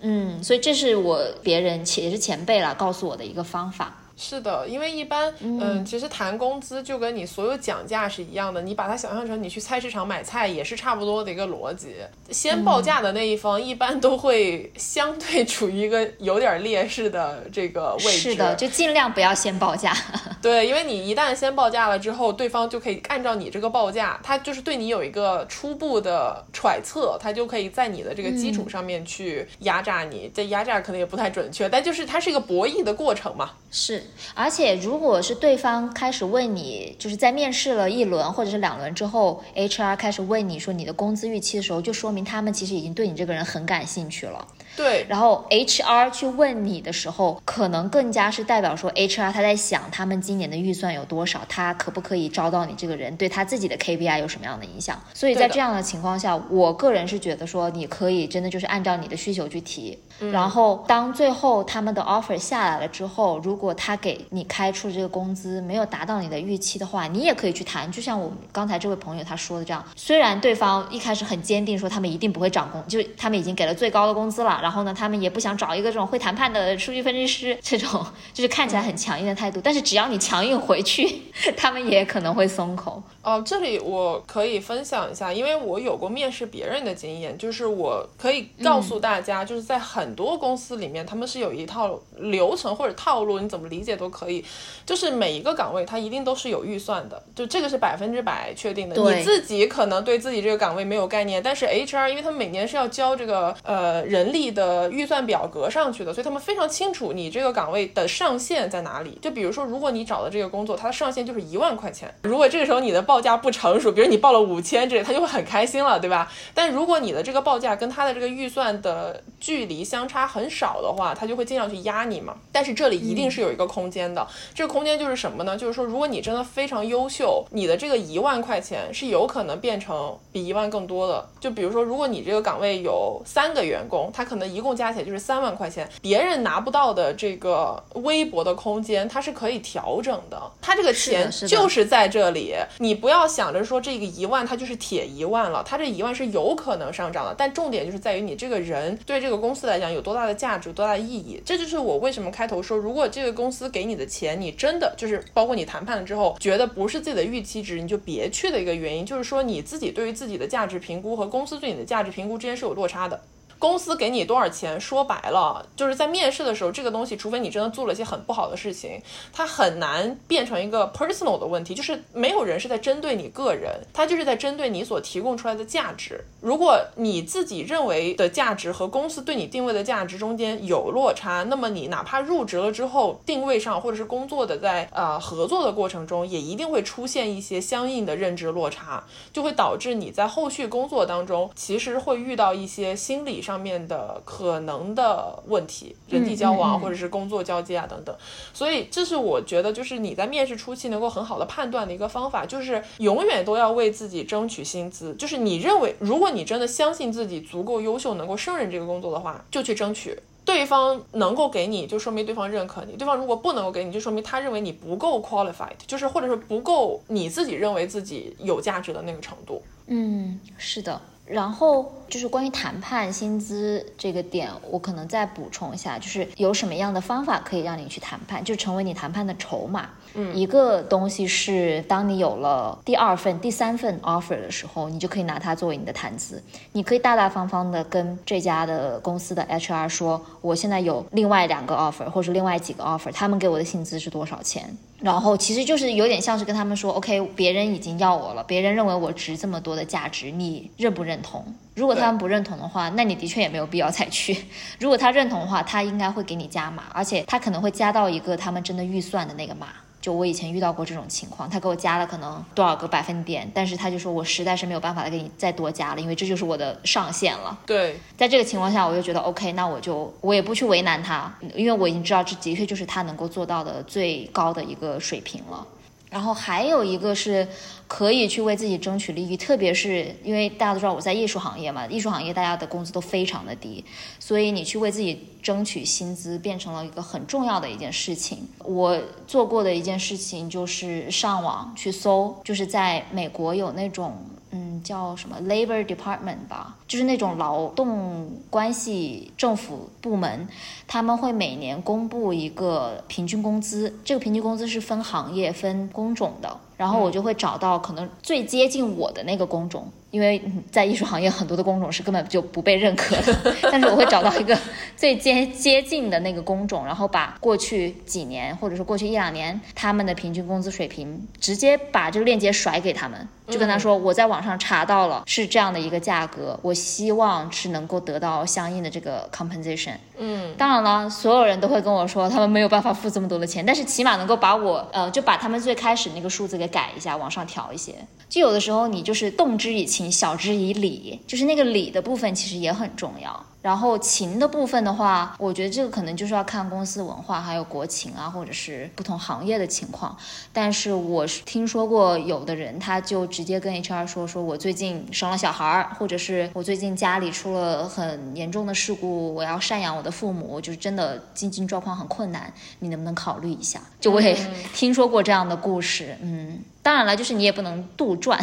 嗯，所以这是我别人也是前辈了告诉我的一个方法。是的，因为一般，嗯，其实谈工资就跟你所有讲价是一样的，你把它想象成你去菜市场买菜也是差不多的一个逻辑。先报价的那一方一般都会相对处于一个有点劣势的这个位置。是的，就尽量不要先报价。对，因为你一旦先报价了之后，对方就可以按照你这个报价，他就是对你有一个初步的揣测，他就可以在你的这个基础上面去压榨你。这压榨可能也不太准确，但就是它是一个博弈的过程嘛。是。而且，如果是对方开始问你，就是在面试了一轮或者是两轮之后，HR 开始问你说你的工资预期的时候，就说明他们其实已经对你这个人很感兴趣了。对，然后 HR 去问你的时候，可能更加是代表说 HR 他在想他们今年的预算有多少，他可不可以招到你这个人，对他自己的 KPI 有什么样的影响。所以在这样的情况下，我个人是觉得说你可以真的就是按照你的需求去提，然后当最后他们的 offer 下来了之后，如果他给你开出这个工资没有达到你的预期的话，你也可以去谈。就像我们刚才这位朋友他说的这样，虽然对方一开始很坚定说他们一定不会涨工，就是他们已经给了最高的工资了。然后呢，他们也不想找一个这种会谈判的数据分析师，这种就是看起来很强硬的态度。但是只要你强硬回去，他们也可能会松口。哦，这里我可以分享一下，因为我有过面试别人的经验，就是我可以告诉大家，就是在很多公司里面，他们是有一套流程或者套路，你怎么理解都可以。就是每一个岗位，它一定都是有预算的，就这个是百分之百确定的。你自己可能对自己这个岗位没有概念，但是 HR 因为他们每年是要交这个呃人力。的预算表格上去的，所以他们非常清楚你这个岗位的上限在哪里。就比如说，如果你找的这个工作，它的上限就是一万块钱。如果这个时候你的报价不成熟，比如你报了五千，这他就会很开心了，对吧？但如果你的这个报价跟他的这个预算的距离相差很少的话，他就会尽量去压你嘛。但是这里一定是有一个空间的，这个空间就是什么呢？就是说，如果你真的非常优秀，你的这个一万块钱是有可能变成比一万更多的。就比如说，如果你这个岗位有三个员工，他可能一共加起来就是三万块钱，别人拿不到的这个微薄的空间，它是可以调整的。他这个钱就是在这里，你不不要想着说这个一万它就是铁一万了，它这一万是有可能上涨的。但重点就是在于你这个人对这个公司来讲有多大的价值，多大的意义。这就是我为什么开头说，如果这个公司给你的钱，你真的就是包括你谈判了之后觉得不是自己的预期值，你就别去的一个原因，就是说你自己对于自己的价值评估和公司对你的价值评估之间是有落差的。公司给你多少钱？说白了，就是在面试的时候，这个东西，除非你真的做了一些很不好的事情，它很难变成一个 personal 的问题。就是没有人是在针对你个人，他就是在针对你所提供出来的价值。如果你自己认为的价值和公司对你定位的价值中间有落差，那么你哪怕入职了之后，定位上或者是工作的在呃合作的过程中，也一定会出现一些相应的认知落差，就会导致你在后续工作当中，其实会遇到一些心理。上面的可能的问题，人际交往或者是工作交接啊等等，所以这是我觉得就是你在面试初期能够很好的判断的一个方法，就是永远都要为自己争取薪资。就是你认为，如果你真的相信自己足够优秀，能够胜任这个工作的话，就去争取。对方能够给你，就说明对方认可你；对方如果不能够给你，就说明他认为你不够 qualified，就是或者说不够你自己认为自己有价值的那个程度。嗯，是的。然后就是关于谈判薪资这个点，我可能再补充一下，就是有什么样的方法可以让你去谈判，就成为你谈判的筹码。嗯，一个东西是，当你有了第二份、第三份 offer 的时候，你就可以拿它作为你的谈资，你可以大大方方的跟这家的公司的 HR 说，我现在有另外两个 offer，或者另外几个 offer，他们给我的薪资是多少钱。然后其实就是有点像是跟他们说，OK，别人已经要我了，别人认为我值这么多的价值，你认不认同？如果他们不认同的话，那你的确也没有必要再去。如果他认同的话，他应该会给你加码，而且他可能会加到一个他们真的预算的那个码。就我以前遇到过这种情况，他给我加了可能多少个百分点，但是他就说我实在是没有办法再给你再多加了，因为这就是我的上限了。对，在这个情况下，我就觉得 OK，那我就我也不去为难他，因为我已经知道这的确就是他能够做到的最高的一个水平了。然后还有一个是可以去为自己争取利益，特别是因为大家都知道我在艺术行业嘛，艺术行业大家的工资都非常的低，所以你去为自己争取薪资变成了一个很重要的一件事情。我做过的一件事情就是上网去搜，就是在美国有那种。嗯，叫什么 Labor Department 吧，就是那种劳动关系政府部门，他们会每年公布一个平均工资，这个平均工资是分行业、分工种的。然后我就会找到可能最接近我的那个工种，因为在艺术行业很多的工种是根本就不被认可的，但是我会找到一个最接接近的那个工种，然后把过去几年或者说过去一两年他们的平均工资水平，直接把这个链接甩给他们，就跟他说我在网上查到了是这样的一个价格，我希望是能够得到相应的这个 compensation。嗯，当然了，所有人都会跟我说他们没有办法付这么多的钱，但是起码能够把我呃就把他们最开始那个数字给。改一下，往上调一些。就有的时候你就是动之以情，晓之以理，就是那个理的部分其实也很重要。然后情的部分的话，我觉得这个可能就是要看公司文化，还有国情啊，或者是不同行业的情况。但是我是听说过有的人他就直接跟 HR 说，说我最近生了小孩儿，或者是我最近家里出了很严重的事故，我要赡养我的父母，就是真的经济状况很困难，你能不能考虑一下？就我也听说过这样的故事，嗯。当然了，就是你也不能杜撰。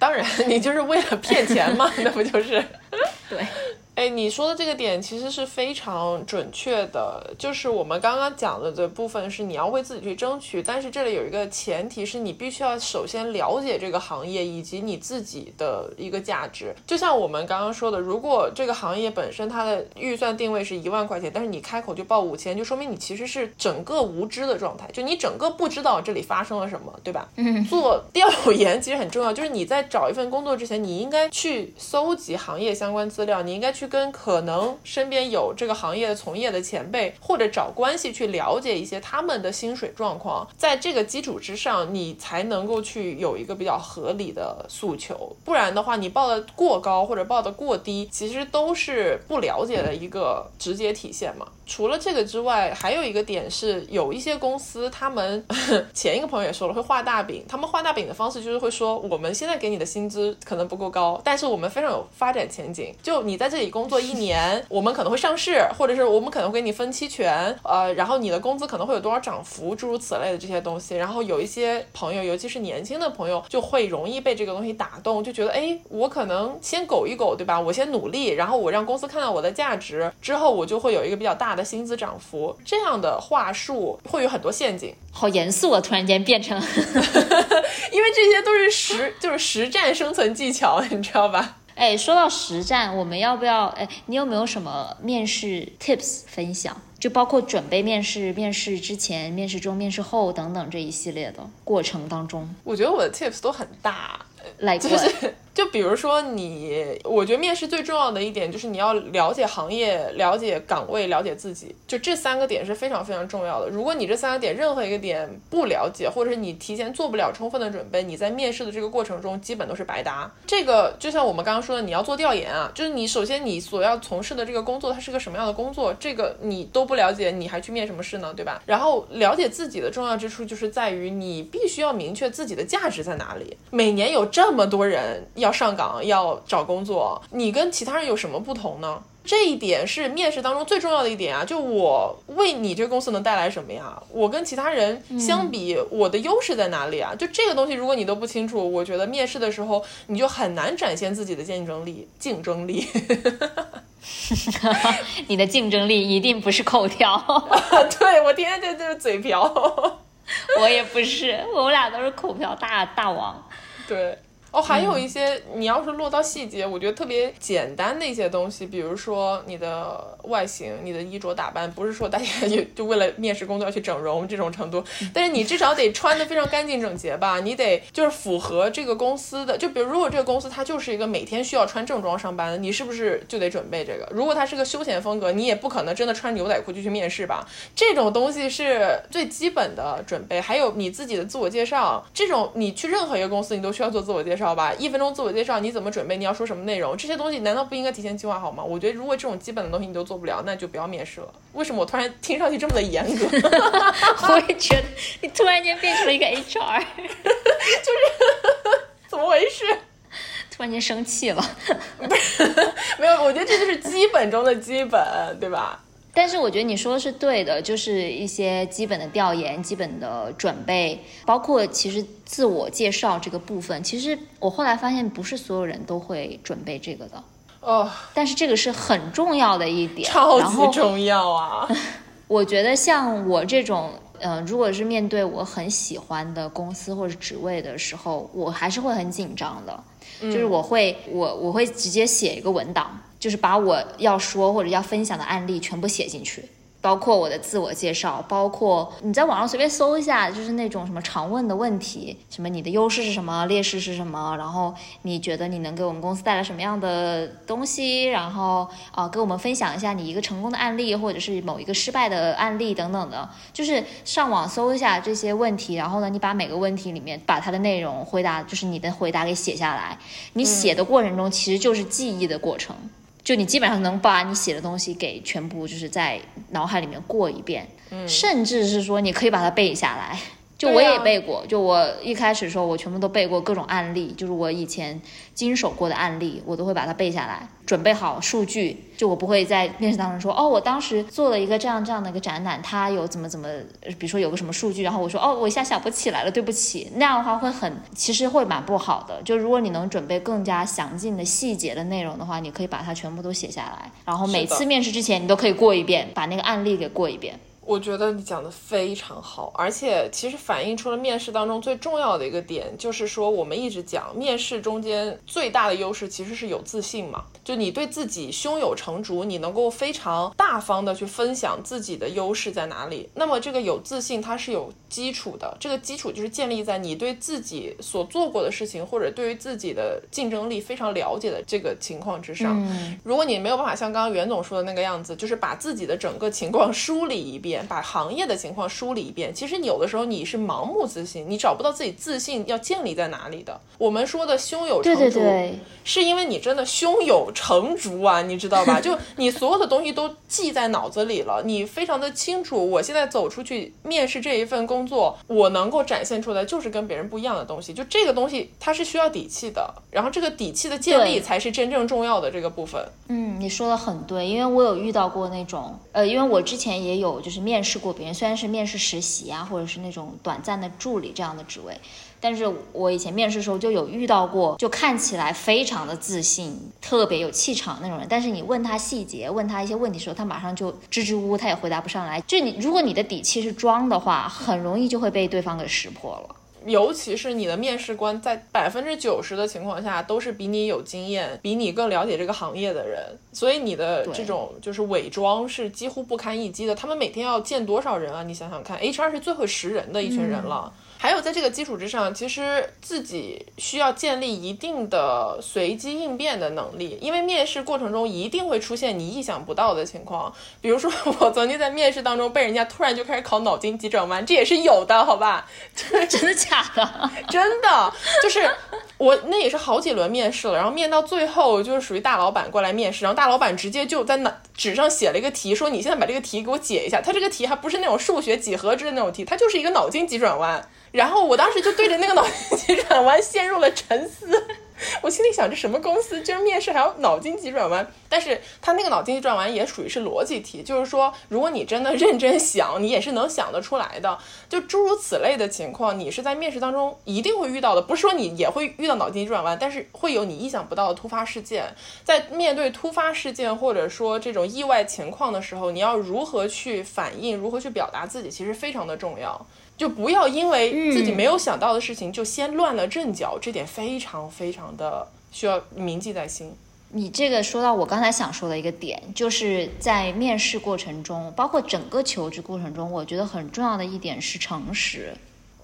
当然，你就是为了骗钱嘛，那不就是？对。哎，你说的这个点其实是非常准确的，就是我们刚刚讲的的部分是你要为自己去争取，但是这里有一个前提是你必须要首先了解这个行业以及你自己的一个价值。就像我们刚刚说的，如果这个行业本身它的预算定位是一万块钱，但是你开口就报五千，就说明你其实是整个无知的状态，就你整个不知道这里发生了什么，对吧？嗯。做调研其实很重要，就是你在找一份工作之前，你应该去搜集行业相关资料，你应该去。跟可能身边有这个行业的从业的前辈，或者找关系去了解一些他们的薪水状况，在这个基础之上，你才能够去有一个比较合理的诉求。不然的话，你报的过高或者报的过低，其实都是不了解的一个直接体现嘛。除了这个之外，还有一个点是，有一些公司，他们前一个朋友也说了，会画大饼。他们画大饼的方式就是会说，我们现在给你的薪资可能不够高，但是我们非常有发展前景。就你在这里工作一年，我们可能会上市，或者是我们可能会给你分期权，呃，然后你的工资可能会有多少涨幅，诸如此类的这些东西。然后有一些朋友，尤其是年轻的朋友，就会容易被这个东西打动，就觉得，哎，我可能先苟一苟，对吧？我先努力，然后我让公司看到我的价值之后，我就会有一个比较大。的薪资涨幅这样的话术会有很多陷阱，好严肃啊！突然间变成，因为这些都是实，就是实战生存技巧，你知道吧？哎，说到实战，我们要不要？哎，你有没有什么面试 tips 分享？就包括准备面试、面试之前、面试中、面试后等等这一系列的过程当中，我觉得我的 tips 都很大，来就是。就比如说你，我觉得面试最重要的一点就是你要了解行业、了解岗位、了解自己，就这三个点是非常非常重要的。如果你这三个点任何一个点不了解，或者是你提前做不了充分的准备，你在面试的这个过程中基本都是白搭。这个就像我们刚刚说的，你要做调研啊，就是你首先你所要从事的这个工作它是个什么样的工作，这个你都不了解，你还去面什么试呢？对吧？然后了解自己的重要之处就是在于你必须要明确自己的价值在哪里。每年有这么多人要。要上岗要找工作，你跟其他人有什么不同呢？这一点是面试当中最重要的一点啊！就我为你这个公司能带来什么呀？我跟其他人相比，我的优势在哪里啊？就这个东西，如果你都不清楚，我觉得面试的时候你就很难展现自己的竞争力。竞争力，你的竞争力一定不是口条。对我天天就是嘴瓢，我也不是，我们俩都是口瓢大大王。对。哦，还有一些，你要是落到细节，我觉得特别简单的一些东西，比如说你的外形、你的衣着打扮，不是说大家就就为了面试工作要去整容这种程度，但是你至少得穿的非常干净整洁吧，你得就是符合这个公司的，就比如如果这个公司它就是一个每天需要穿正装上班的，你是不是就得准备这个？如果它是个休闲风格，你也不可能真的穿牛仔裤就去面试吧？这种东西是最基本的准备，还有你自己的自我介绍，这种你去任何一个公司，你都需要做自我介绍。知道吧？一分钟自我介绍，你怎么准备？你要说什么内容？这些东西难道不应该提前计划好吗？我觉得如果这种基本的东西你都做不了，那就不要面试了。为什么我突然听上去这么的严格？我也觉得你突然间变成了一个 HR，就是 怎么回事？突然间生气了？不是，没有，我觉得这就是基本中的基本，对吧？但是我觉得你说的是对的，就是一些基本的调研、基本的准备，包括其实自我介绍这个部分，其实我后来发现不是所有人都会准备这个的哦。但是这个是很重要的一点，超级重要啊！我觉得像我这种，嗯，如果是面对我很喜欢的公司或者职位的时候，我还是会很紧张的，就是我会我我会直接写一个文档。就是把我要说或者要分享的案例全部写进去，包括我的自我介绍，包括你在网上随便搜一下，就是那种什么常问的问题，什么你的优势是什么，劣势是什么，然后你觉得你能给我们公司带来什么样的东西，然后啊，给我们分享一下你一个成功的案例，或者是某一个失败的案例等等的，就是上网搜一下这些问题，然后呢，你把每个问题里面把它的内容回答，就是你的回答给写下来，你写的过程中其实就是记忆的过程。就你基本上能把你写的东西给全部就是在脑海里面过一遍，嗯甚至是说你可以把它背下来。就我也背过，就我一开始的时候，我全部都背过各种案例，就是我以前经手过的案例，我都会把它背下来，准备好数据。就我不会在面试当中说，哦，我当时做了一个这样这样的一个展览，它有怎么怎么，比如说有个什么数据，然后我说，哦，我一下想不起来了，对不起。那样的话会很，其实会蛮不好的。就如果你能准备更加详尽的细节的内容的话，你可以把它全部都写下来，然后每次面试之前你都可以过一遍，把那个案例给过一遍。我觉得你讲的非常好，而且其实反映出了面试当中最重要的一个点，就是说我们一直讲面试中间最大的优势其实是有自信嘛，就你对自己胸有成竹，你能够非常大方的去分享自己的优势在哪里。那么这个有自信它是有基础的，这个基础就是建立在你对自己所做过的事情或者对于自己的竞争力非常了解的这个情况之上。嗯如果你没有办法像刚刚袁总说的那个样子，就是把自己的整个情况梳理一遍。把行业的情况梳理一遍，其实你有的时候你是盲目自信，你找不到自己自信要建立在哪里的。我们说的胸有成竹，是因为你真的胸有成竹啊，你知道吧？就 你所有的东西都记在脑子里了，你非常的清楚，我现在走出去面试这一份工作，我能够展现出来就是跟别人不一样的东西。就这个东西它是需要底气的，然后这个底气的建立才是真正重要的这个部分。嗯，你说的很对，因为我有遇到过那种，呃，因为我之前也有就是面试过别人，虽然是面试实习啊，或者是那种短暂的助理这样的职位，但是我以前面试的时候就有遇到过，就看起来非常的自信，特别有气场那种人，但是你问他细节，问他一些问题的时候，他马上就支支吾吾，他也回答不上来。就你如果你的底气是装的话，很容易就会被对方给识破了。尤其是你的面试官，在百分之九十的情况下都是比你有经验、比你更了解这个行业的人，所以你的这种就是伪装是几乎不堪一击的。他们每天要见多少人啊？你想想看，HR 是最会识人的一群人了。还有，在这个基础之上，其实自己需要建立一定的随机应变的能力，因为面试过程中一定会出现你意想不到的情况。比如说，我曾经在面试当中被人家突然就开始考脑筋急转弯，这也是有的，好吧？真的假的？真的，就是我那也是好几轮面试了，然后面到最后就是属于大老板过来面试，然后大老板直接就在那纸上写了一个题，说你现在把这个题给我解一下。他这个题还不是那种数学几何之类的那种题，它就是一个脑筋急转弯。然后我当时就对着那个脑筋急转弯陷入了沉思，我心里想，这什么公司，就是面试还要脑筋急转弯？但是他那个脑筋急转弯也属于是逻辑题，就是说，如果你真的认真想，你也是能想得出来的。就诸如此类的情况，你是在面试当中一定会遇到的。不是说你也会遇到脑筋急转弯，但是会有你意想不到的突发事件。在面对突发事件或者说这种意外情况的时候，你要如何去反应，如何去表达自己，其实非常的重要。就不要因为自己没有想到的事情就先乱了阵脚，这点非常非常的需要铭记在心。你这个说到我刚才想说的一个点，就是在面试过程中，包括整个求职过程中，我觉得很重要的一点是诚实。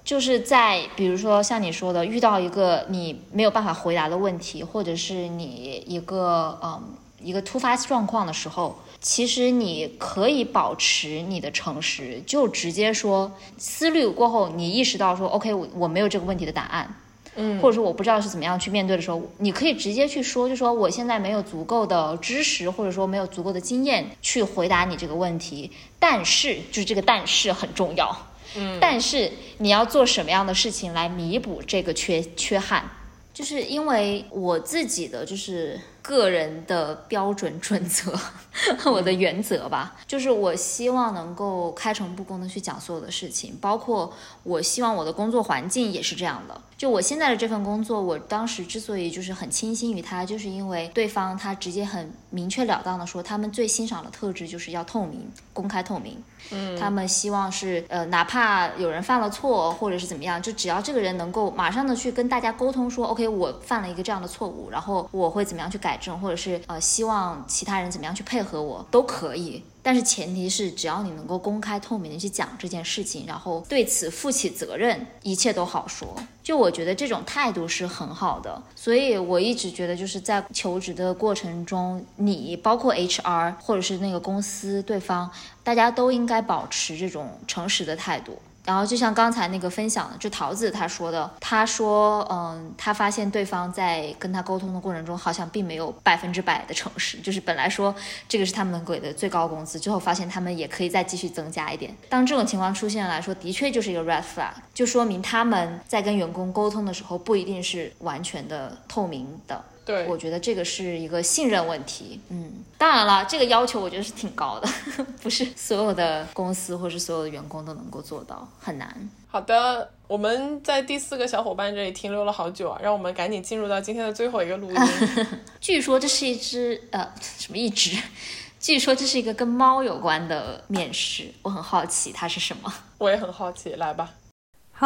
就是在比如说像你说的，遇到一个你没有办法回答的问题，或者是你一个嗯一个突发状况的时候。其实你可以保持你的诚实，就直接说思虑过后，你意识到说，OK，我我没有这个问题的答案，嗯，或者说我不知道是怎么样去面对的时候，你可以直接去说，就说我现在没有足够的知识，或者说没有足够的经验去回答你这个问题。但是，就是这个但是很重要，嗯，但是你要做什么样的事情来弥补这个缺缺憾？就是因为我自己的就是个人的标准准则，我的原则吧，就是我希望能够开诚布公的去讲所有的事情，包括我希望我的工作环境也是这样的。就我现在的这份工作，我当时之所以就是很倾心于他，就是因为对方他直接很明确了当的说，他们最欣赏的特质就是要透明、公开透明。嗯，他们希望是呃，哪怕有人犯了错或者是怎么样，就只要这个人能够马上的去跟大家沟通说，OK，我犯了一个这样的错误，然后我会怎么样去改正，或者是呃，希望其他人怎么样去配合我都可以。但是前提是，只要你能够公开透明的去讲这件事情，然后对此负起责任，一切都好说。就我觉得这种态度是很好的，所以我一直觉得就是在求职的过程中，你包括 HR 或者是那个公司对方，大家都应该保持这种诚实的态度。然后就像刚才那个分享的，就桃子他说的，他说，嗯，他发现对方在跟他沟通的过程中，好像并没有百分之百的诚实，就是本来说这个是他们给的最高工资，最后发现他们也可以再继续增加一点。当这种情况出现来说，的确就是一个 red flag，就说明他们在跟员工沟通的时候不一定是完全的透明的。对，我觉得这个是一个信任问题。嗯，当然了，这个要求我觉得是挺高的，不是所有的公司或是所有的员工都能够做到，很难。好的，我们在第四个小伙伴这里停留了好久啊，让我们赶紧进入到今天的最后一个录音。据说这是一只呃什么一只？据说这是一个跟猫有关的面试，我很好奇它是什么。我也很好奇，来吧。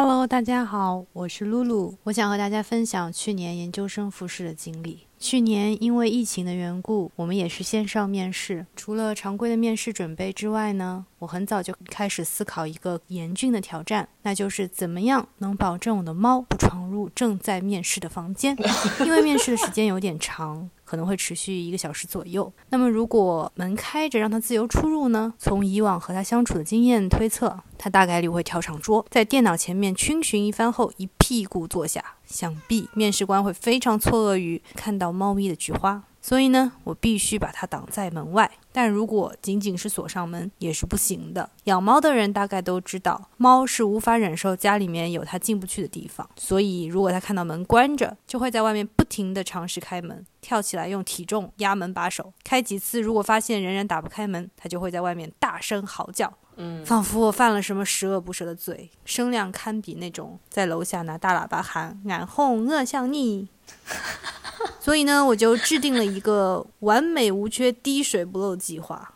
Hello，大家好，我是露露。我想和大家分享去年研究生复试的经历。去年因为疫情的缘故，我们也是线上面试。除了常规的面试准备之外呢，我很早就开始思考一个严峻的挑战，那就是怎么样能保证我的猫不闯入正在面试的房间，因为面试的时间有点长。可能会持续一个小时左右。那么，如果门开着让它自由出入呢？从以往和它相处的经验推测，它大概率会跳上桌，在电脑前面逡巡一番后，一屁股坐下。想必面试官会非常错愕于看到猫咪的菊花。所以呢，我必须把它挡在门外。但如果仅仅是锁上门也是不行的。养猫的人大概都知道，猫是无法忍受家里面有它进不去的地方。所以，如果它看到门关着，就会在外面不停地尝试开门，跳起来用体重压门把手。开几次，如果发现仍然打不开门，它就会在外面大声嚎叫，嗯，仿佛我犯了什么十恶不赦的罪，声量堪比那种在楼下拿大喇叭喊“俺哄我向你”。所以呢，我就制定了一个完美无缺、滴水不漏计划。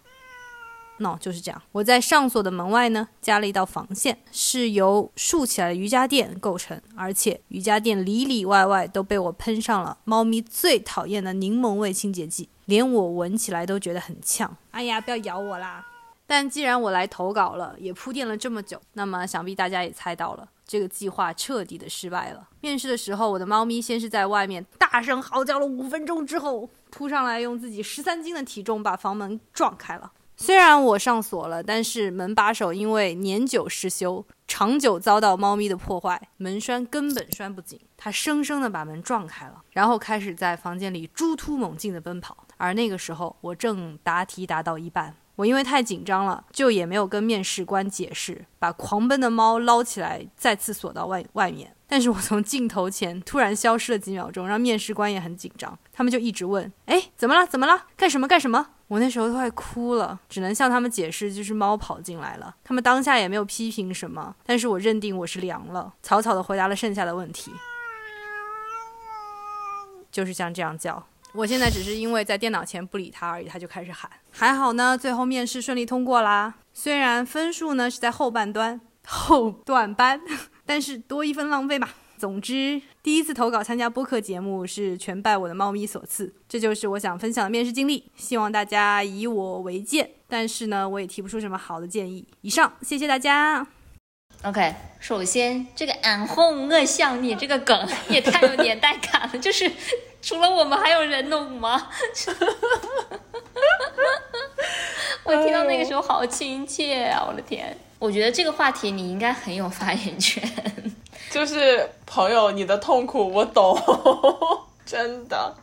喏，就是这样。我在上锁的门外呢，加了一道防线，是由竖起来的瑜伽垫构成，而且瑜伽垫里里外外都被我喷上了猫咪最讨厌的柠檬味清洁剂，连我闻起来都觉得很呛。哎呀，不要咬我啦！但既然我来投稿了，也铺垫了这么久，那么想必大家也猜到了。这个计划彻底的失败了。面试的时候，我的猫咪先是在外面大声嚎叫了五分钟，之后扑上来，用自己十三斤的体重把房门撞开了。虽然我上锁了，但是门把手因为年久失修，长久遭到猫咪的破坏，门栓根本拴不紧。它生生的把门撞开了，然后开始在房间里猪突猛进的奔跑。而那个时候，我正答题答到一半。我因为太紧张了，就也没有跟面试官解释，把狂奔的猫捞起来，再次锁到外外面。但是我从镜头前突然消失了几秒钟，让面试官也很紧张。他们就一直问：“哎，怎么了？怎么了？干什么？干什么？”我那时候都快哭了，只能向他们解释，就是猫跑进来了。他们当下也没有批评什么，但是我认定我是凉了，草草的回答了剩下的问题，就是像这样叫。我现在只是因为在电脑前不理他而已，他就开始喊。还好呢，最后面试顺利通过啦。虽然分数呢是在后半段 后段班，但是多一分浪费嘛。总之，第一次投稿参加播客节目是全拜我的猫咪所赐。这就是我想分享的面试经历，希望大家以我为鉴。但是呢，我也提不出什么好的建议。以上，谢谢大家。OK，首先这个“俺红我想你”这个梗 也太有年代感了，就是 除了我们还有人懂吗？我听到那个时候好亲切啊！我的天，我觉得这个话题你应该很有发言权。就是朋友，你的痛苦我懂，真的。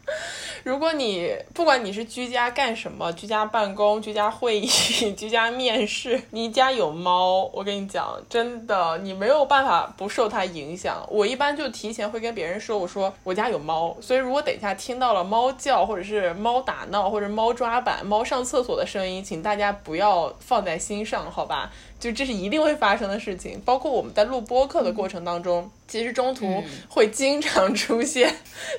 如果你不管你是居家干什么，居家办公、居家会议、居家面试，你家有猫，我跟你讲，真的你没有办法不受它影响。我一般就提前会跟别人说，我说我家有猫，所以如果等一下听到了猫叫，或者是猫打闹，或者猫抓板、猫上厕所的声音，请大家不要放在心上，好吧？就这是一定会发生的事情，包括我们在录播客的过程当中，其实中途会经常出现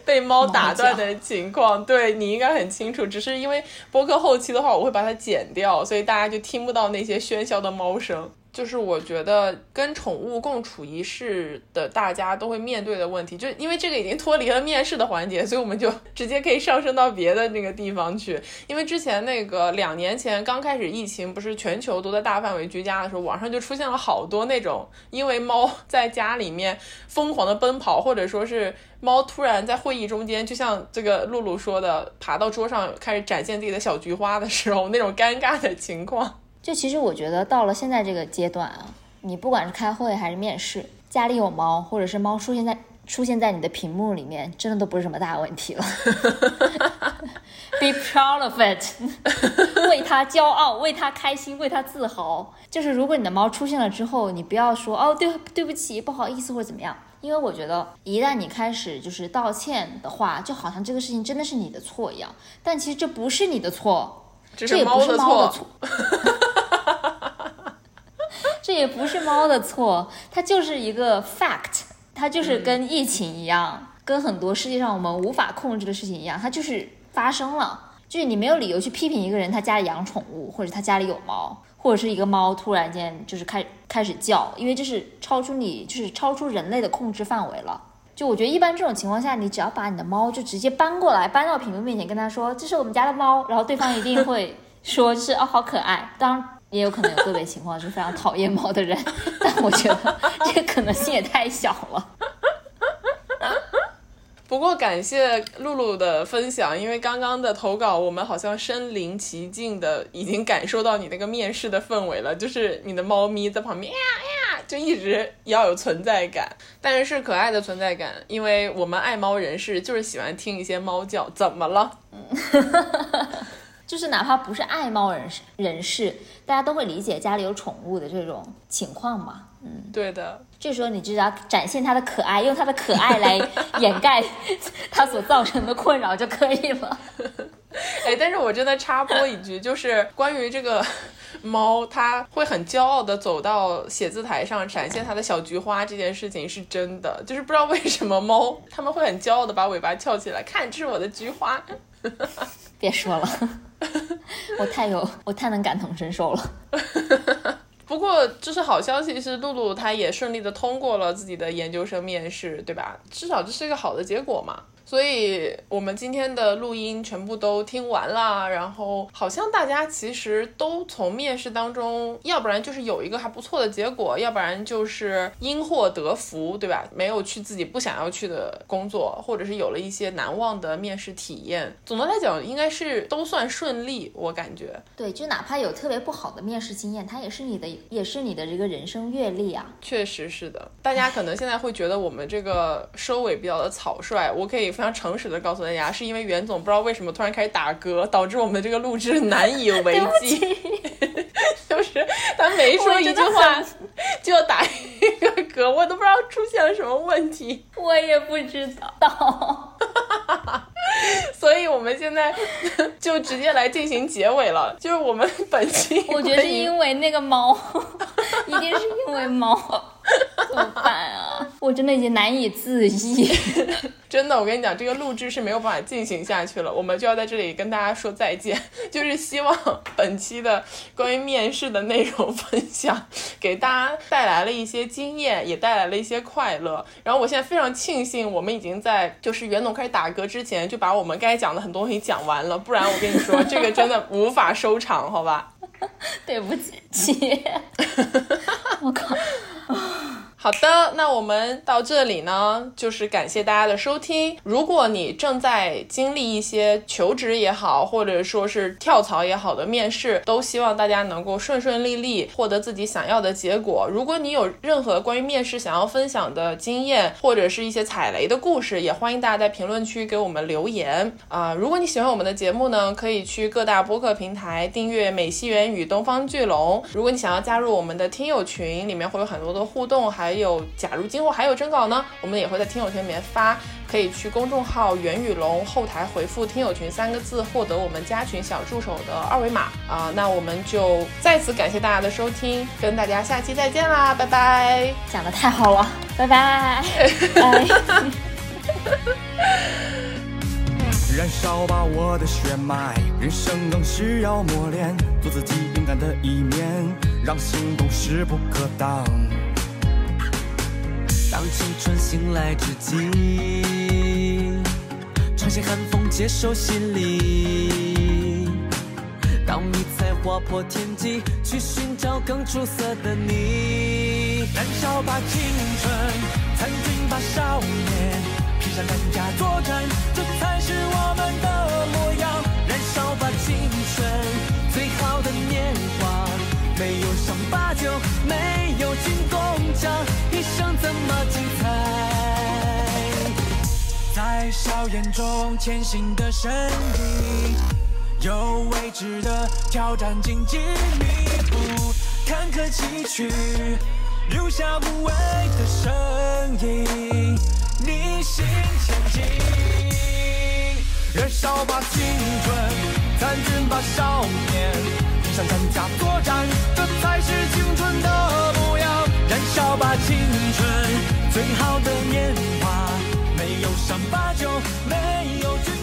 被猫打断的情况，对你应该很清楚。只是因为播客后期的话，我会把它剪掉，所以大家就听不到那些喧嚣的猫声。就是我觉得跟宠物共处一室的大家都会面对的问题，就因为这个已经脱离了面试的环节，所以我们就 直接可以上升到别的那个地方去。因为之前那个两年前刚开始疫情，不是全球都在大范围居家的时候，网上就出现了好多那种因为猫 在家里面疯狂的奔跑，或者说是猫突然在会议中间，就像这个露露说的，爬到桌上开始展现自己的小菊花的时候，那种尴尬的情况。就其实我觉得到了现在这个阶段啊，你不管是开会还是面试，家里有猫，或者是猫出现在出现在你的屏幕里面，真的都不是什么大问题了。Be proud of it，为它骄傲，为它开心，为它自豪。就是如果你的猫出现了之后，你不要说哦对对不起，不好意思或者怎么样，因为我觉得一旦你开始就是道歉的话，就好像这个事情真的是你的错一样，但其实这不是你的错，这这也不是猫的错。这也不是猫的错，它就是一个 fact，它就是跟疫情一样，跟很多世界上我们无法控制的事情一样，它就是发生了。就是你没有理由去批评一个人，他家里养宠物，或者他家里有猫，或者是一个猫突然间就是开开始叫，因为这是超出你就是超出人类的控制范围了。就我觉得一般这种情况下，你只要把你的猫就直接搬过来，搬到屏幕面前跟他说这是我们家的猫，然后对方一定会 说就是哦好可爱。当然也有可能有个别情况是非常讨厌猫的人，但我觉得这个可能性也太小了。不过感谢露露的分享，因为刚刚的投稿，我们好像身临其境的已经感受到你那个面试的氛围了，就是你的猫咪在旁边呀呀，就一直要有存在感，但是是可爱的存在感，因为我们爱猫人士就是喜欢听一些猫叫，怎么了？就是哪怕不是爱猫人士人士，大家都会理解家里有宠物的这种情况嘛。嗯，对的，这时候你只要展现它的可爱，用它的可爱来掩盖 它所造成的困扰就可以了。哎，但是我真的插播一句，就是关于这个 猫，它会很骄傲的走到写字台上展现它的小菊花这件事情是真的，就是不知道为什么猫它们会很骄傲的把尾巴翘起来，看这是我的菊花。别说了，我太有，我太能感同身受了。不过，就是好消息是，露露她也顺利的通过了自己的研究生面试，对吧？至少这是一个好的结果嘛。所以我们今天的录音全部都听完了，然后好像大家其实都从面试当中，要不然就是有一个还不错的结果，要不然就是因祸得福，对吧？没有去自己不想要去的工作，或者是有了一些难忘的面试体验。总的来讲，应该是都算顺利，我感觉。对，就哪怕有特别不好的面试经验，它也是你的，也是你的这个人生阅历啊。确实是的，大家可能现在会觉得我们这个收尾比较的草率，我可以非常诚实的告诉大家，是因为袁总不知道为什么突然开始打嗝，导致我们这个录制难以 为继。就是他每说一句话 就要打一个嗝，我都不知道出现了什么问题。我也不知道。所以我们现在就直接来进行结尾了，就是我们本期，我觉得是因为那个猫，一定是因为猫，怎么办啊？我真的已经难以自抑。真的，我跟你讲，这个录制是没有办法进行下去了，我们就要在这里跟大家说再见。就是希望本期的关于面试的内容分享，给大家带来了一些经验，也带来了一些快乐。然后我现在非常庆幸，我们已经在就是袁总开始打嗝之前，就把我们该讲的很多东西讲完了，不然我跟你说，这个真的无法收场，好吧？对不起，姐，我靠。好的，那我们到这里呢，就是感谢大家的收听。如果你正在经历一些求职也好，或者说是跳槽也好的面试，都希望大家能够顺顺利利获得自己想要的结果。如果你有任何关于面试想要分享的经验，或者是一些踩雷的故事，也欢迎大家在评论区给我们留言啊。如果你喜欢我们的节目呢，可以去各大播客平台订阅美西园与东方巨龙。如果你想要加入我们的听友群，里面会有很多的互动，还有，假如今后还有征稿呢，我们也会在听友群里面发，可以去公众号袁宇龙后台回复“听友群”三个字，获得我们加群小助手的二维码啊。那我们就再次感谢大家的收听，跟大家下期再见啦，拜拜！讲的太好了，拜拜。拜。燃烧吧我的血脉，人生更需要磨练，做自己勇敢的一面，让行动势不可挡。当青春醒来之际，穿越寒风接受洗礼。当迷彩划破天际，去寻找更出色的你。燃烧吧青春，参军吧少年，披上战甲作战，这才是我们的模样。燃烧吧青春，最好的年华，没有伤疤就没有进攻奖。一生怎么精彩？在硝烟中前行的身影，有未知的挑战，荆棘密布，坎坷崎岖，留下无畏的身影，逆行前进。燃烧吧青春，参军吧少年，敢加作战，这才是青春的模样。燃烧吧，青春最好的年华，没有伤疤就没有罪。